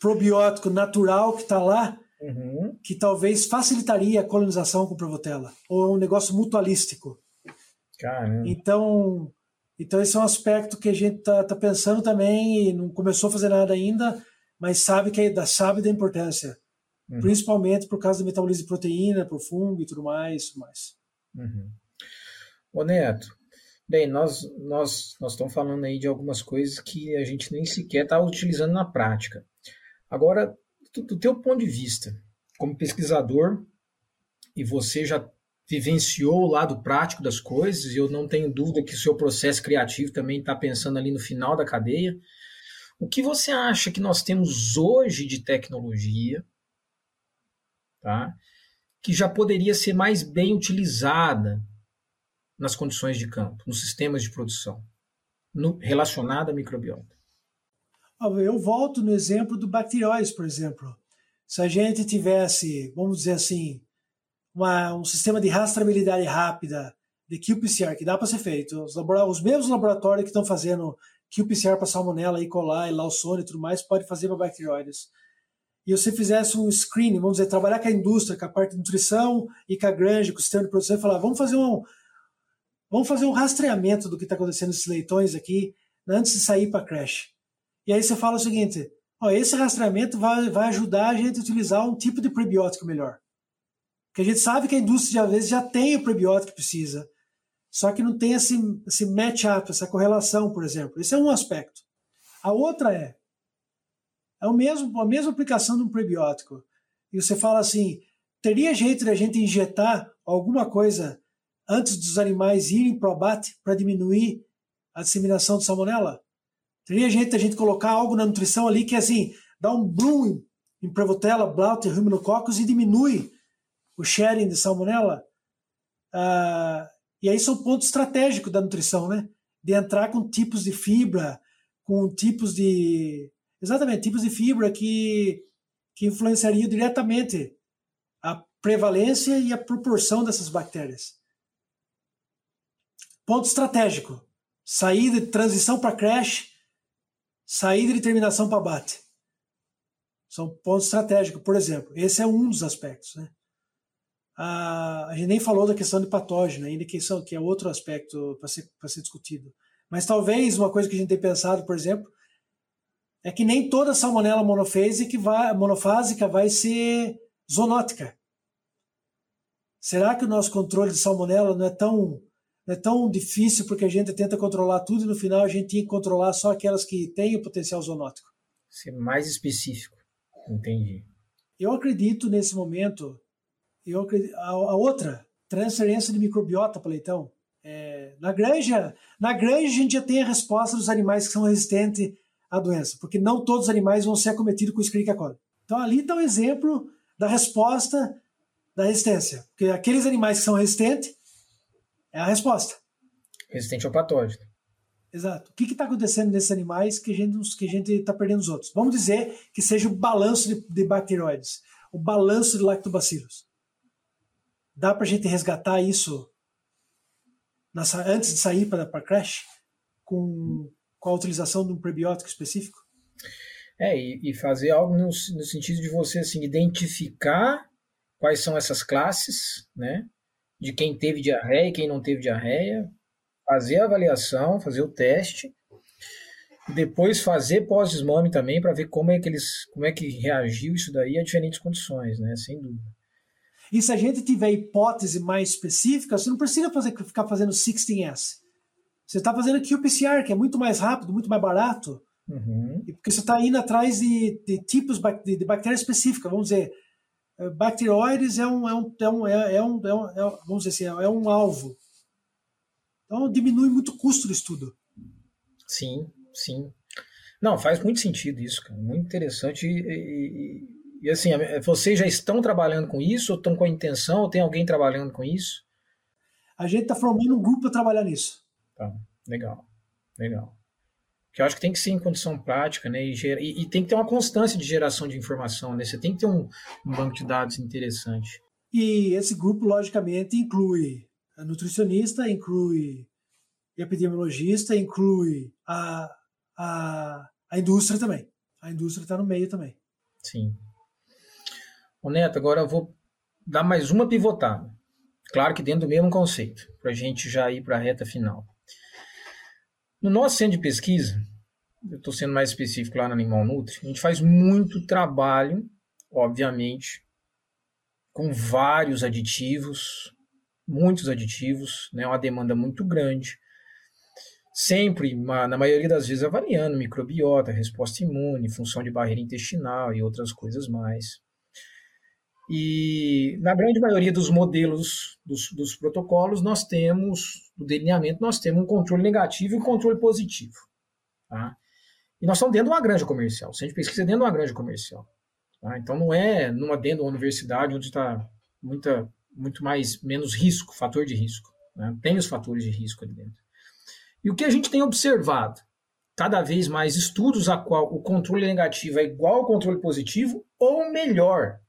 probiótico natural que está lá, uhum. que talvez facilitaria a colonização com Prevotella, ou é um negócio mutualístico. Caramba. Então, então esse é um aspecto que a gente está tá pensando também e não começou a fazer nada ainda, mas sabe que é, sabe da importância, uhum. principalmente por causa do metabolismo de proteína, por fungo e tudo mais, tudo mais. Uhum. Ô Neto, bem, nós nós nós estamos falando aí de algumas coisas que a gente nem sequer está utilizando na prática. Agora, do, teu ponto de vista, como pesquisador, e você já vivenciou o lado prático das coisas, e eu não tenho dúvida que o seu processo criativo também está pensando ali no final da cadeia. O que você acha que nós temos hoje de tecnologia, tá? que já poderia ser mais bem utilizada nas condições de campo, nos sistemas de produção, no, relacionada à microbiota? Eu volto no exemplo do bacterióides, por exemplo. Se a gente tivesse, vamos dizer assim, uma, um sistema de rastreabilidade rápida de qPCR, que dá para ser feito, os, os mesmos laboratórios que estão fazendo qPCR para salmonella, E. coli, Lawsone e tudo mais, pode fazer para bacterióides. E você fizesse um screening, vamos dizer, trabalhar com a indústria, com a parte de nutrição e com a granja, com o sistema de produção, e falar, vamos fazer um, vamos fazer um rastreamento do que está acontecendo nesses leitões aqui antes de sair para a creche. E aí você fala o seguinte: ó, esse rastreamento vai, vai ajudar a gente a utilizar um tipo de prebiótico melhor. Porque a gente sabe que a indústria, às vezes, já tem o prebiótico que precisa, só que não tem esse, esse match-up, essa correlação, por exemplo. Esse é um aspecto. A outra é, é o mesmo, a mesma aplicação de um prebiótico. E você fala assim, teria jeito de a gente injetar alguma coisa antes dos animais irem para o abate para diminuir a disseminação de salmonela? Teria jeito a gente colocar algo na nutrição ali que assim dá um bloom em Prevotella, Blaut e Ruminococcus e diminui o sharing de salmonela? Ah, e aí são pontos estratégicos da nutrição, né? De entrar com tipos de fibra, com tipos de exatamente tipos de fibra que que influenciariam diretamente a prevalência e a proporção dessas bactérias. Ponto estratégico. Saída de transição para crash, saída de terminação para abate. São pontos estratégicos, por exemplo. Esse é um dos aspectos. Né? A, a gente nem falou da questão de patógeno, ainda que, são, que é outro aspecto para ser, ser discutido. Mas talvez uma coisa que a gente tem pensado, por exemplo, é que nem toda salmonela monofásica vai, monofásica vai ser zoonótica. Será que o nosso controle de salmonela não é tão é tão difícil porque a gente tenta controlar tudo e no final a gente tinha que controlar só aquelas que têm o potencial zoonótico? Ser mais específico. Entendi. Eu acredito nesse momento, eu acredito, a, a outra, transferência de microbiota para leitão. É, na granja, na granja a gente já tem a resposta dos animais que são resistentes à doença, porque não todos os animais vão ser acometidos com Escherichia coli. Então ali está o um exemplo da resposta da resistência, porque aqueles animais que são resistentes é a resposta. Resistente ao patógeno. Exato. O que está acontecendo nesses animais que a gente que a gente está perdendo os outros? Vamos dizer que seja o balanço de, de bacteroides, o balanço de lactobacilos. Dá para a gente resgatar isso nessa, antes de sair para a crash com, com a utilização de um prebiótico específico? É, e, e fazer algo no, no, sentido de você assim, identificar quais são essas classes, né? De quem teve diarreia e quem não teve diarreia, fazer a avaliação, fazer o teste, depois fazer pós-desmame também para ver como é que eles, como é que reagiu isso daí a diferentes condições, né? Sem dúvida. E se a gente tiver hipótese mais específica, você não precisa fazer, ficar fazendo 16S. Você está fazendo qPCR, que é muito mais rápido, muito mais barato. Uhum. Porque você está indo atrás de, de tipos de, de bactérias específicas. Vamos dizer, bacteroides é um, é um, é um, é um, é um, é um vamos dizer assim, é um alvo. Então diminui muito o custo do estudo. Sim, sim. Não, faz muito sentido isso, cara. Muito interessante. E, e, e, assim, vocês já estão trabalhando com isso? Ou estão com a intenção? Ou tem alguém trabalhando com isso? A gente está formando um grupo para trabalhar nisso. Tá, legal. Legal. Que eu acho que tem que ser em condição prática, né? E, e, e, tem que ter uma constância de geração de informação, né? Você tem que ter um, um banco de dados interessante. E esse grupo, logicamente, inclui a nutricionista, inclui epidemiologista, inclui a, a, a indústria também. A indústria está no meio também. Sim. Ô Neto, agora eu vou dar mais uma pivotada. Claro que dentro do mesmo conceito, para a gente já ir para a reta final. No nosso centro de pesquisa, eu estou sendo mais específico lá no Animal Nutri, a gente faz muito trabalho, obviamente, com vários aditivos, muitos aditivos, né, uma demanda muito grande, sempre, na maioria das vezes, avaliando microbiota, resposta imune, função de barreira intestinal e outras coisas mais. E na grande maioria dos modelos dos, dos protocolos, nós temos, do delineamento, nós temos um controle negativo e um controle positivo. Tá? E nós estamos dentro de uma granja comercial. Se a gente pesquisa dentro de uma granja comercial. Tá? Então não é numa dentro de uma universidade onde está muita, muito mais, menos risco, fator de risco. Né? Tem os fatores de risco ali dentro. E o que a gente tem observado? Cada vez mais estudos a qual o controle negativo é igual ao controle positivo ou melhor.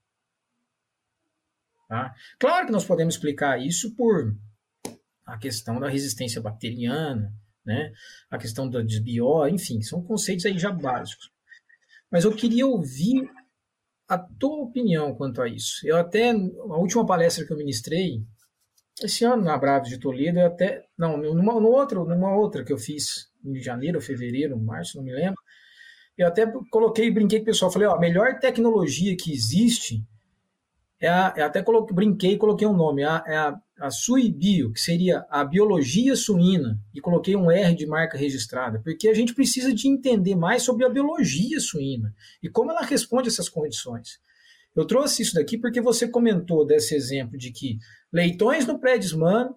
Tá? Claro que nós podemos explicar isso por a questão da resistência bacteriana, né? a questão da desbiose, enfim, são conceitos aí já básicos. Mas eu queria ouvir a tua opinião quanto a isso. Eu até, a última palestra que eu ministrei, esse ano na Bravos de Toledo, eu até, não, numa, no outro, numa outra que eu fiz em janeiro, fevereiro, março, não me lembro, eu até coloquei, brinquei com o pessoal, falei, ó, a melhor tecnologia que existe é a, eu até coloquei, brinquei e coloquei um nome, é a, é a, a Suibio, que seria a biologia suína, e coloquei um R de marca registrada, porque a gente precisa de entender mais sobre a biologia suína e como ela responde a essas condições. Eu trouxe isso daqui porque você comentou desse exemplo de que leitões no pré-desmame,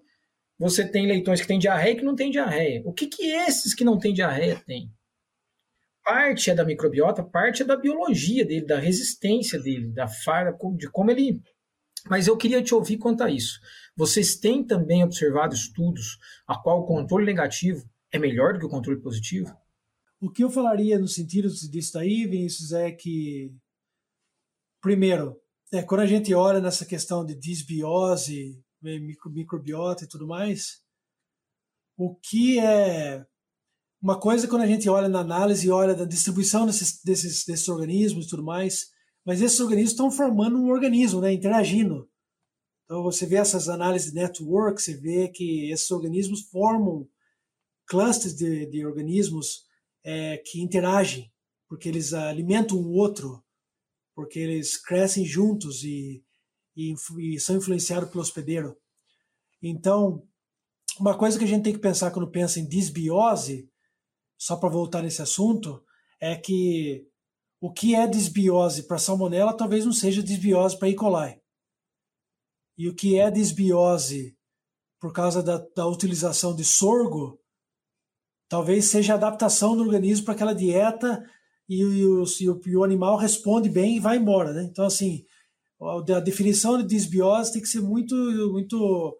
você tem leitões que têm diarreia e que não têm diarreia. O que, que esses que não têm diarreia têm? Parte é da microbiota, parte é da biologia dele, da resistência dele, da falha, de como ele. Mas eu queria te ouvir quanto a isso. Vocês têm também observado estudos a qual o controle negativo é melhor do que o controle positivo? O que eu falaria no sentido disso daí, Vinícius, é que, primeiro, é, quando a gente olha nessa questão de disbiose, microbiota e tudo mais, o que é uma coisa quando a gente olha na análise e olha da distribuição desses, desses, desses organismos e tudo mais, mas esses organismos estão formando um organismo, né, interagindo. Então você vê essas análises de network, você vê que esses organismos formam clusters de, de organismos é, que interagem, porque eles alimentam um outro, porque eles crescem juntos e, e, e são influenciados pelo hospedeiro. Então, uma coisa que a gente tem que pensar quando pensa em disbiose só para voltar nesse assunto, é que o que é desbiose para salmonela talvez não seja desbiose para E. coli. E o que é desbiose por causa da, da utilização de sorgo, talvez seja adaptação do organismo para aquela dieta e, e, o, e, o, e, o, animal responde bem e vai embora. Né? Então, assim, a, a definição de desbiose tem que ser muito, muito,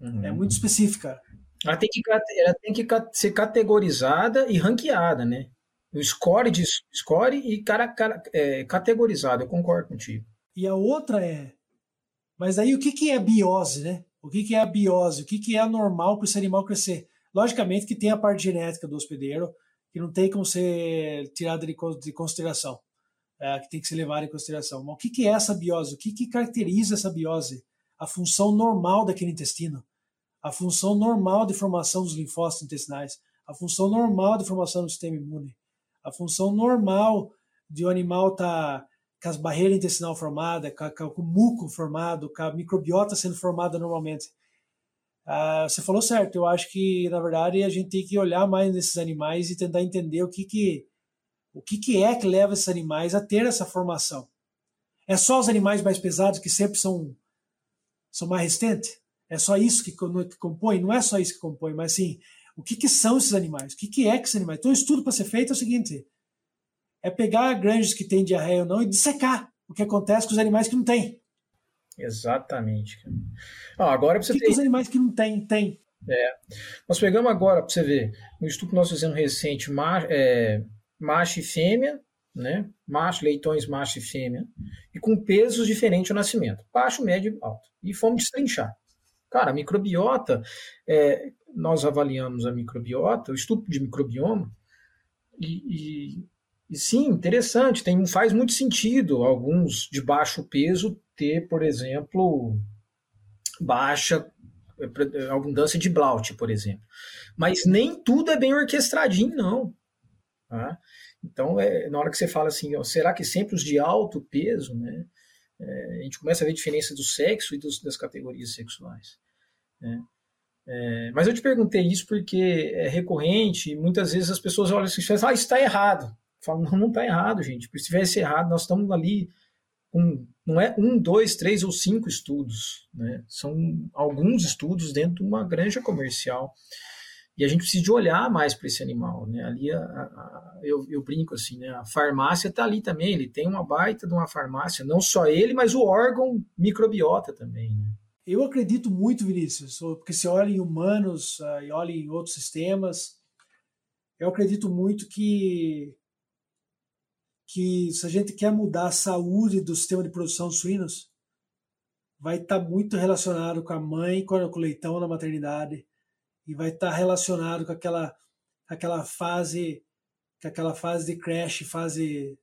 uhum. é muito específica. Ela tem que, ela tem que ser categorizada e ranqueada, né? O score de score e cara, cara, é, categorizado, eu concordo contigo. E a outra é. Mas aí o que, que é biose, né? O que, que é a biose? O que, que é normal para esse animal crescer? Logicamente que tem a parte genética do hospedeiro, que não tem como ser tirada de, de consideração, é, que tem que ser levada em consideração. Mas o que, que é essa biose? O que, que caracteriza essa biose? A função normal daquele intestino a função normal de formação dos linfócitos intestinais, a função normal de formação do sistema imune, a função normal de um animal estar tá com as barreiras intestinal formadas, com, com, o muco formado, com a microbiota sendo formada normalmente. Ah, você falou certo, eu acho que, na verdade, a gente tem que olhar mais nesses animais e tentar entender o que, que, o que, que é que leva esses animais a ter essa formação. É só os animais mais pesados que sempre são, são mais resistentes? É só isso que, que compõe? Não é só isso que compõe, mas assim, o que, que são esses animais? O que, que é que esses animais? Então, o estudo para ser feito é o seguinte: é pegar granjas que têm diarreia ou não e dissecar o que acontece com os animais que não têm. Exatamente. Ah, agora você o que, ter... que os animais que não têm têm? É. Nós pegamos agora, para você ver, no estudo que nós fizemos recente, macho, é, macho e fêmea, né? Macho, leitões, macho e fêmea, e com pesos diferentes ao nascimento, baixo, médio e alto. E fomos destrinchar. Cara, a microbiota, é, nós avaliamos a microbiota, o estudo de microbioma, e, e, e, sim, interessante, tem, faz muito sentido alguns de baixo peso ter, por exemplo, baixa é, abundância de Blaut, por exemplo. Mas nem tudo é bem orquestradinho, não. Tá? Então, é, na hora que você fala assim, ó, será que sempre os de alto peso, né? É, a gente começa a ver a diferença do sexo e dos, das categorias sexuais. Né? É, mas eu te perguntei isso porque é recorrente, e muitas vezes as pessoas olham assim e falam, ah, isso está errado. Eu falo, não, não está errado, gente. Se tivesse errado, nós estamos ali com, não é um, dois, três ou cinco estudos, né? São alguns estudos dentro de uma granja comercial. E a gente precisa de olhar mais para esse animal, né? Ali, a, a, eu, eu, brinco assim, né? A farmácia está ali também, ele tem uma baita de uma farmácia, não só ele, mas o órgão microbiota também, né? Eu acredito muito, Vinícius, porque se olha em humanos uh, e olha em outros sistemas, eu acredito muito que que se a gente quer mudar a saúde do sistema de produção de suínos, vai estar tá muito relacionado com a mãe, com o leitão na maternidade, e vai estar tá relacionado com aquela, aquela fase, com aquela fase de crash, fase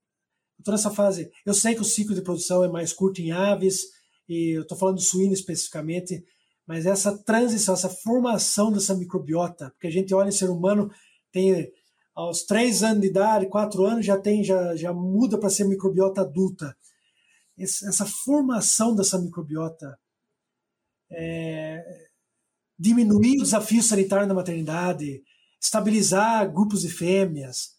toda essa fase. Eu sei que o ciclo de produção é mais curto em aves, e eu estou falando de suíno especificamente, mas essa transição, essa formação dessa microbiota, porque a gente olha em ser humano, tem aos três anos de idade, quatro anos, já tem, já, já muda para ser microbiota adulta. essa formação dessa microbiota, é, diminuir o desafio sanitário na maternidade, estabilizar grupos de fêmeas,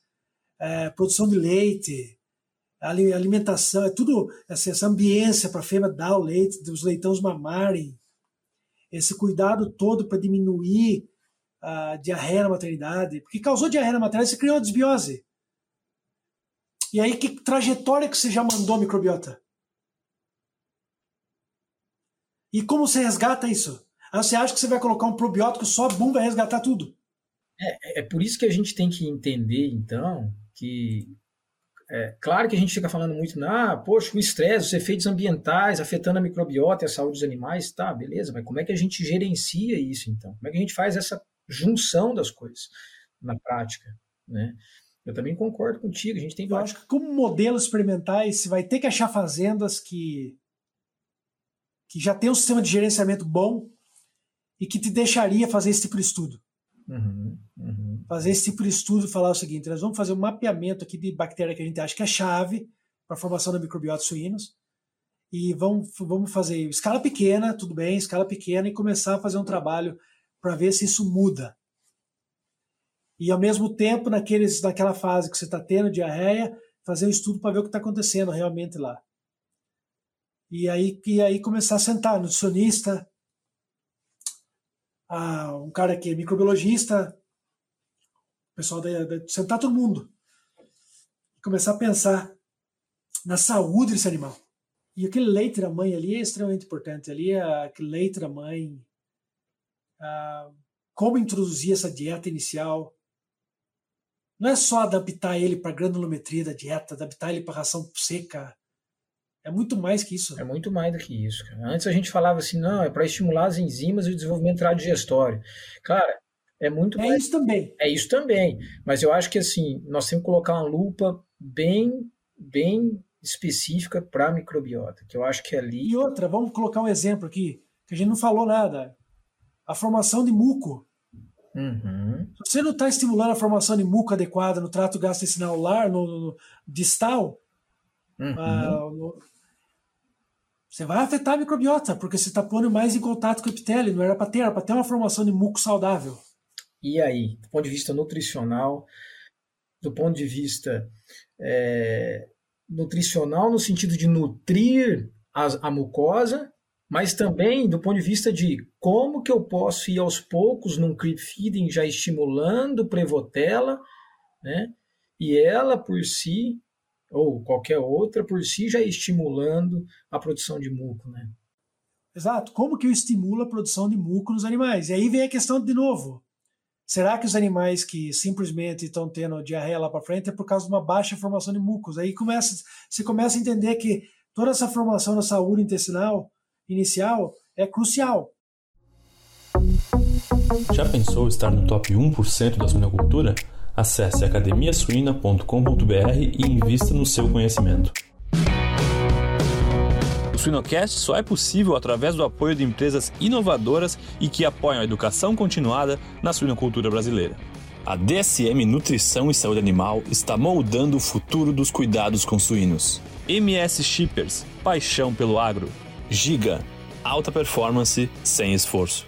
é, produção de leite, alimentação, é tudo essa, essa ambiência para a fêmea dar o leite, os leitões mamarem, esse cuidado todo para diminuir a diarreia na maternidade, porque causou diarreia na maternidade, você criou desbiose. E aí, que trajetória que você já mandou a microbiota? E como você resgata isso? Aí você acha que você vai colocar um probiótico só, bum, vai resgatar tudo. É, é por isso que a gente tem que entender, então, que é, claro que a gente fica falando muito, ah, poxa, o estresse, os efeitos ambientais afetando a microbiota e a saúde dos animais, tá, beleza, mas como é que a gente gerencia isso então? Como é que a gente faz essa junção das coisas na prática, né? Eu também concordo contigo, a gente tem Eu acho que como modelos experimentais, você vai ter que achar fazendas que que já tem um sistema de gerenciamento bom e que te deixaria fazer esse tipo de estudo. Uhum, uhum. Fazer esse tipo de estudo e falar o seguinte: nós vamos fazer um mapeamento aqui de bactéria que a gente acha que é chave para a formação da microbiota suínos e vamos, vamos fazer escala pequena, tudo bem, escala pequena, e começar a fazer um trabalho para ver se isso muda. E ao mesmo tempo, naqueles, naquela fase que você está tendo diarreia, fazer um estudo para ver o que está acontecendo realmente lá. E aí, e aí começar a sentar, nutricionista, ah, um cara que é microbiologista, pessoal da, da, sentar todo mundo e começar a pensar na saúde desse animal. E aquele leite da mãe ali é extremamente importante. Ali é aquele leite da mãe ah, como introduzir essa dieta inicial. Não é só adaptar ele para a granulometria da dieta, adaptar ele para a ração seca. É muito mais que isso. É muito mais do que isso. Cara. Antes a gente falava assim, não, é para estimular as enzimas e o desenvolvimento digestório. Cara, é muito é mais. É isso também. É isso também. Mas eu acho que assim, nós temos que colocar uma lupa bem, bem específica para a microbiota, que eu acho que é ali. E outra, vamos colocar um exemplo aqui, que a gente não falou nada a formação de muco. Uhum. Se você não está estimulando a formação de muco adequada no trato gastrointestinal lar, no, no distal, uhum. uh, no, você vai afetar a microbiota, porque você está pondo mais em contato com o epitélio, não era para ter, era para ter uma formação de muco saudável. E aí, do ponto de vista nutricional, do ponto de vista é, nutricional, no sentido de nutrir a, a mucosa, mas também do ponto de vista de como que eu posso ir aos poucos num creep feeding já estimulando prevotela, né? E ela por si ou qualquer outra por si já estimulando a produção de muco, né? Exato. Como que eu estimulo a produção de muco nos animais? E aí vem a questão de novo. Será que os animais que simplesmente estão tendo diarreia lá para frente é por causa de uma baixa formação de mucos? Aí começa, você começa a entender que toda essa formação na saúde intestinal inicial é crucial. Já pensou estar no top 1% da suinocultura? Acesse academiasuina.com.br e invista no seu conhecimento. O Suinocast só é possível através do apoio de empresas inovadoras e que apoiam a educação continuada na suinocultura brasileira. A DSM Nutrição e Saúde Animal está moldando o futuro dos cuidados com suínos. MS Shippers, paixão pelo agro. Giga, alta performance sem esforço.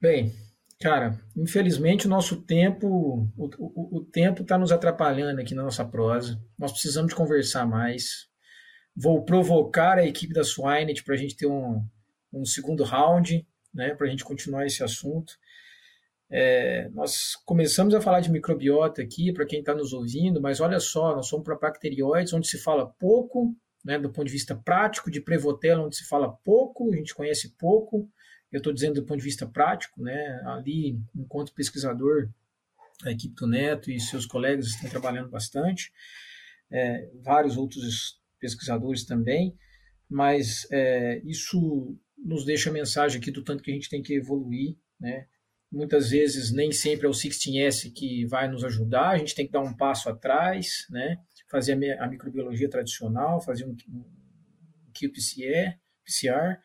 Bem, Cara, infelizmente o nosso tempo, o, o, o tempo está nos atrapalhando aqui na nossa prosa. Nós precisamos de conversar mais. Vou provocar a equipe da Swinet para a gente ter um, um segundo round, né, para a gente continuar esse assunto. É, nós começamos a falar de microbiota aqui, para quem está nos ouvindo, mas olha só, nós somos para bacterióides, onde se fala pouco, né, do ponto de vista prático, de prevotela, onde se fala pouco, a gente conhece pouco, eu estou dizendo do ponto de vista prático, né? Ali, enquanto pesquisador, a equipe do Neto e seus colegas estão trabalhando bastante, é, vários outros pesquisadores também, mas é, isso nos deixa a mensagem aqui do tanto que a gente tem que evoluir, né? Muitas vezes nem sempre é o 16S que vai nos ajudar, a gente tem que dar um passo atrás, né? Fazer a, microbiologia tradicional, fazer um QPCR, PCR,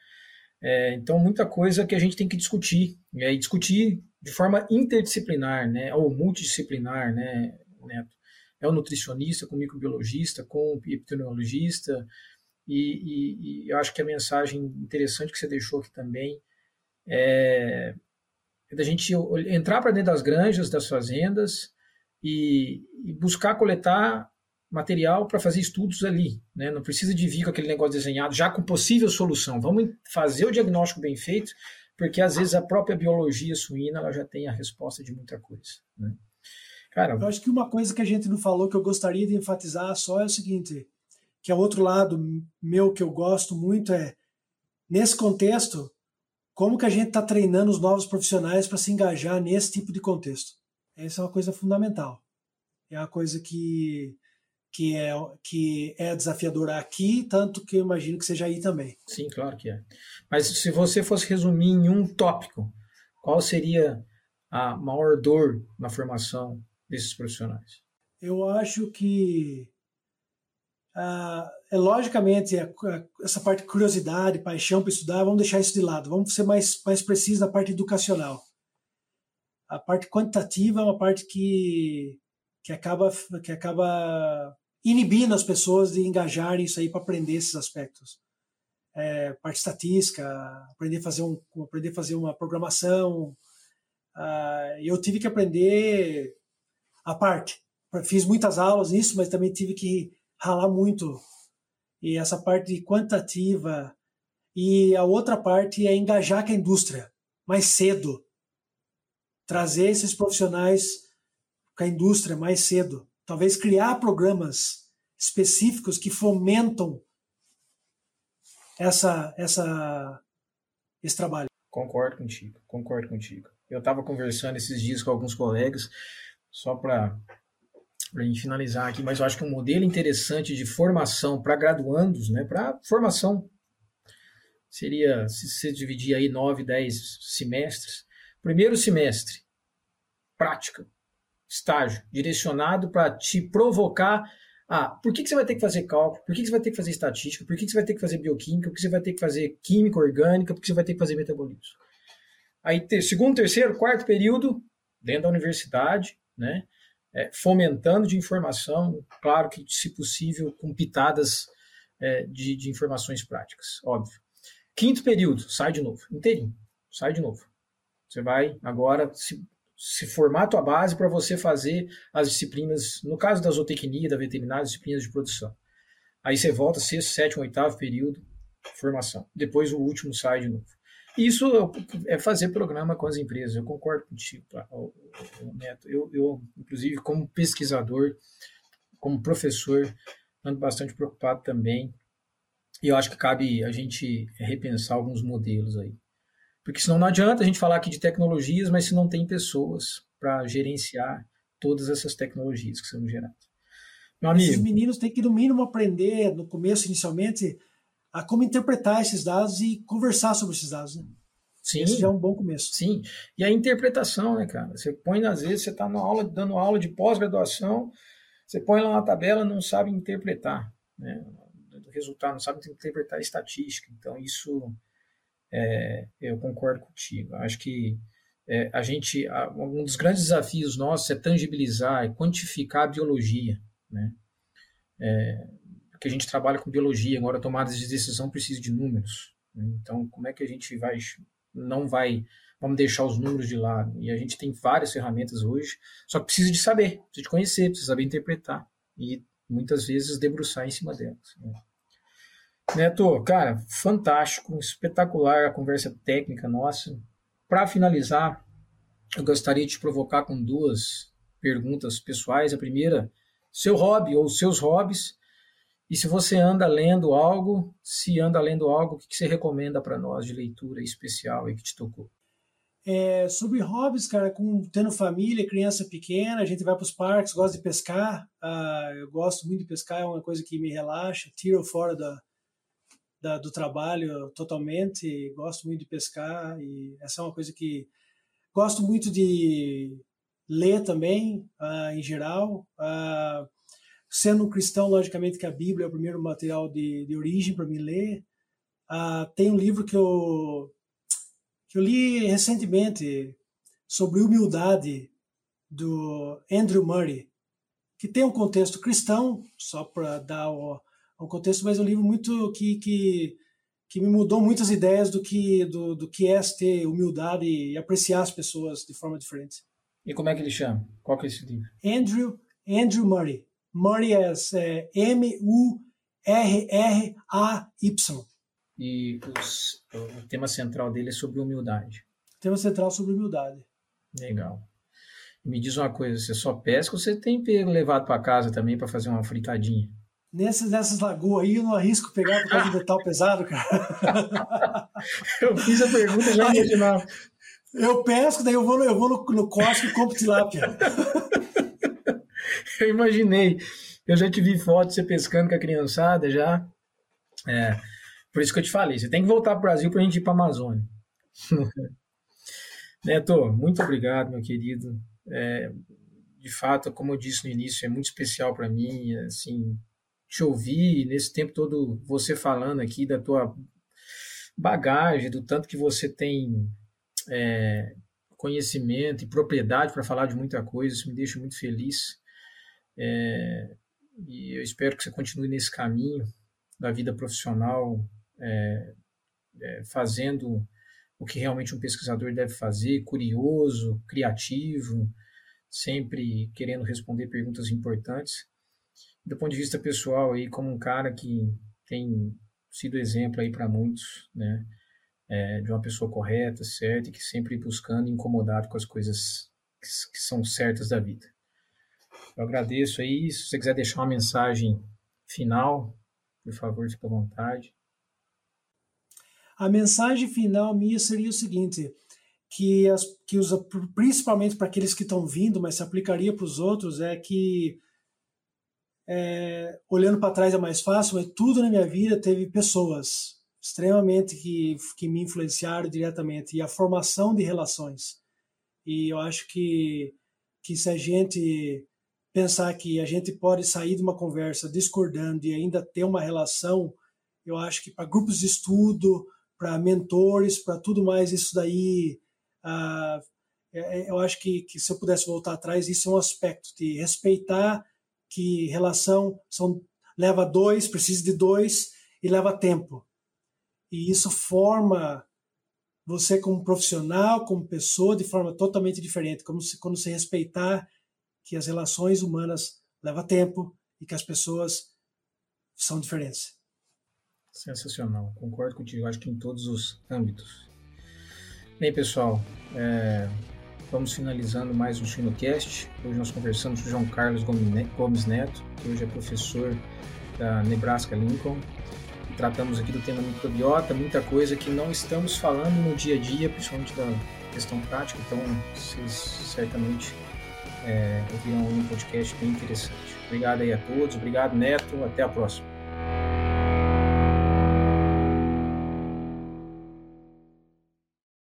é, então, muita coisa que a gente tem que discutir, né, e discutir de forma interdisciplinar, né, ou multidisciplinar, né, Neto? É o nutricionista, com o microbiologista, com o epidemiologista, e, e, e, eu acho que a mensagem interessante que você deixou aqui também é, é da gente entrar para dentro das granjas, das fazendas, e, e buscar coletar material para fazer estudos ali. Né? Não precisa de vir com aquele negócio desenhado, já com possível solução. Vamos fazer o diagnóstico bem feito, porque às vezes a própria biologia suína ela já tem a resposta de muita coisa. Né? Cara, eu acho que uma coisa que a gente não falou que eu gostaria de enfatizar só é o seguinte, que é outro lado meu que eu gosto muito é nesse contexto como que a gente está treinando os novos profissionais para se engajar nesse tipo de contexto. Essa é uma coisa fundamental. É uma coisa que que é, que é desafiadora aqui, tanto que eu imagino que seja aí também. Sim, claro que é. Mas se você fosse resumir em um tópico, qual seria a maior dor na formação desses profissionais? Eu acho que ah, é logicamente a, a, essa parte de curiosidade, paixão para estudar, vamos deixar isso de lado. Vamos ser mais mais precisos na parte educacional. A parte quantitativa é uma parte que que acaba que acaba inibindo as pessoas de engajarem isso aí para aprender esses aspectos. É, parte estatística, aprender a fazer, um, aprender a fazer uma programação. Uh, eu tive que aprender a parte. Fiz muitas aulas nisso, mas também tive que ralar muito. E essa parte quantitativa. E a outra parte é engajar com a indústria mais cedo. Trazer esses profissionais com a indústria mais cedo talvez criar programas específicos que fomentam essa, essa, esse trabalho. Concordo contigo, concordo contigo. Eu estava conversando esses dias com alguns colegas, só para a gente finalizar aqui, mas eu acho que um modelo interessante de formação para graduandos, né, para formação, seria, se você dividir aí 9, 10 semestres, primeiro semestre, prática, estágio direcionado para te provocar. Ah, por que, que você vai ter que fazer cálculo? Por que, que você vai ter que fazer estatística? Por que, que você vai ter que fazer bioquímica? Por que você vai ter que fazer química orgânica? Por que você vai ter que fazer metabolismo? Aí, ter, segundo, terceiro, quarto período, dentro da universidade, né? É, fomentando de informação, claro que, se possível, com pitadas é, de, de informações práticas, óbvio. Quinto período, sai de novo, inteirinho, sai de novo. Você vai agora se, se formar a tua base para você fazer as disciplinas, no caso da zootecnia, da veterinária, disciplinas de produção. Aí você volta sexto, sétimo, oitavo período, formação. Depois o último sai de novo. Isso é fazer programa com as empresas. Eu concordo contigo, tá? Neto. Eu, eu, inclusive, como pesquisador, como professor, ando bastante preocupado também. E eu acho que cabe a gente repensar alguns modelos aí. Porque senão não adianta a gente falar aqui de tecnologias, mas se não tem pessoas para gerenciar todas essas tecnologias que são geradas. Meu amigo. Esses meninos têm que, no mínimo, aprender, no começo, inicialmente, a como interpretar esses dados e conversar sobre esses dados. Né? Sim. Esse já é um bom começo. Sim. E a interpretação, né, cara? Você põe, às vezes, você está aula, dando aula de pós-graduação, você põe lá uma tabela não sabe interpretar, né? O resultado, não sabe interpretar a estatística. Então, isso é, eu concordo contigo. Acho que é, a gente, um dos grandes desafios nossos é tangibilizar, é quantificar a biologia, né? É, porque a gente trabalha com biologia, agora tomadas de decisão precisa de números. Né? Então, como é que a gente vai, não vai, vamos deixar os números de lado? E a gente tem várias ferramentas hoje, só que precisa de saber, precisa de conhecer, precisa saber interpretar e muitas vezes debruçar em cima delas. Né? Neto, cara, fantástico, espetacular a conversa técnica nossa. Para finalizar, eu gostaria de te provocar com duas perguntas pessoais. A primeira, seu hobby ou seus hobbies. E se você anda lendo algo, se anda lendo algo, o que você recomenda para nós de leitura especial aí que te tocou? É, sobre hobbies, cara, com, tendo família, criança pequena, a gente vai para os parques, gosta de pescar. Uh, eu gosto muito de pescar, é uma coisa que me relaxa, tira fora da, da, do trabalho totalmente. Gosto muito de pescar e essa é uma coisa que gosto muito de ler também, uh, em geral. Uh, sendo um cristão, logicamente que a Bíblia é o primeiro material de, de origem para me ler. Uh, tem um livro que eu, que eu li recentemente sobre humildade do Andrew Murray, que tem um contexto cristão, só para dar o, um contexto, mas é um livro muito que, que, que me mudou muitas ideias do que, do, do que é ter humildade e apreciar as pessoas de forma diferente. E como é que ele chama? Qual que é esse livro? Andrew, Andrew Murray. Murray é, é M-U-R-R-A-Y. E os, o tema central dele é sobre humildade. O tema central sobre humildade. Legal. Me diz uma coisa, você só pesca ou você tem levado para casa também para fazer uma fritadinha? Nessas, nessas lagoas aí eu não arrisco pegar por causa de metal pesado, cara. eu fiz a pergunta já imaginava. Eu pesco, daí eu vou, eu vou no, no Costco e compro tilápia. eu imaginei. Eu já te vi fotos você pescando com a criançada já. É, por isso que eu te falei, você tem que voltar para o Brasil para a gente ir para a Amazônia. Neto, muito obrigado, meu querido. É, de fato, como eu disse no início, é muito especial para mim, assim, te ouvir nesse tempo todo, você falando aqui da tua bagagem, do tanto que você tem é, conhecimento e propriedade para falar de muita coisa, isso me deixa muito feliz. É, e eu espero que você continue nesse caminho da vida profissional, é, é, fazendo o que realmente um pesquisador deve fazer, curioso, criativo, sempre querendo responder perguntas importantes. Do ponto de vista pessoal, aí, como um cara que tem sido exemplo aí para muitos, né? é, de uma pessoa correta, certa, e que sempre buscando incomodado com as coisas que, que são certas da vida. Eu agradeço aí. Se você quiser deixar uma mensagem final, por favor, fique à vontade. A mensagem final minha seria o seguinte: que, as, que os, principalmente para aqueles que estão vindo, mas se aplicaria para os outros, é que é, olhando para trás é mais fácil, mas tudo na minha vida teve pessoas extremamente que, que me influenciaram diretamente e a formação de relações. E eu acho que, que se a gente pensar que a gente pode sair de uma conversa discordando e ainda ter uma relação, eu acho que para grupos de estudo, para mentores, para tudo mais, isso daí, uh, eu acho que, que se eu pudesse voltar atrás, isso é um aspecto de respeitar que relação são leva dois, precisa de dois e leva tempo. E isso forma você como profissional, como pessoa, de forma totalmente diferente, como se, quando você respeitar que as relações humanas levam tempo e que as pessoas são diferentes. Sensacional, concordo contigo, acho que em todos os âmbitos. Bem, pessoal, é, vamos finalizando mais um Sinocast. Hoje nós conversamos com o João Carlos Gomes Neto, que hoje é professor da Nebraska Lincoln. Tratamos aqui do tema microbiota, muita coisa que não estamos falando no dia a dia, principalmente da questão prática, então vocês certamente é, ouvirão um podcast bem interessante. Obrigado aí a todos, obrigado Neto, até a próxima.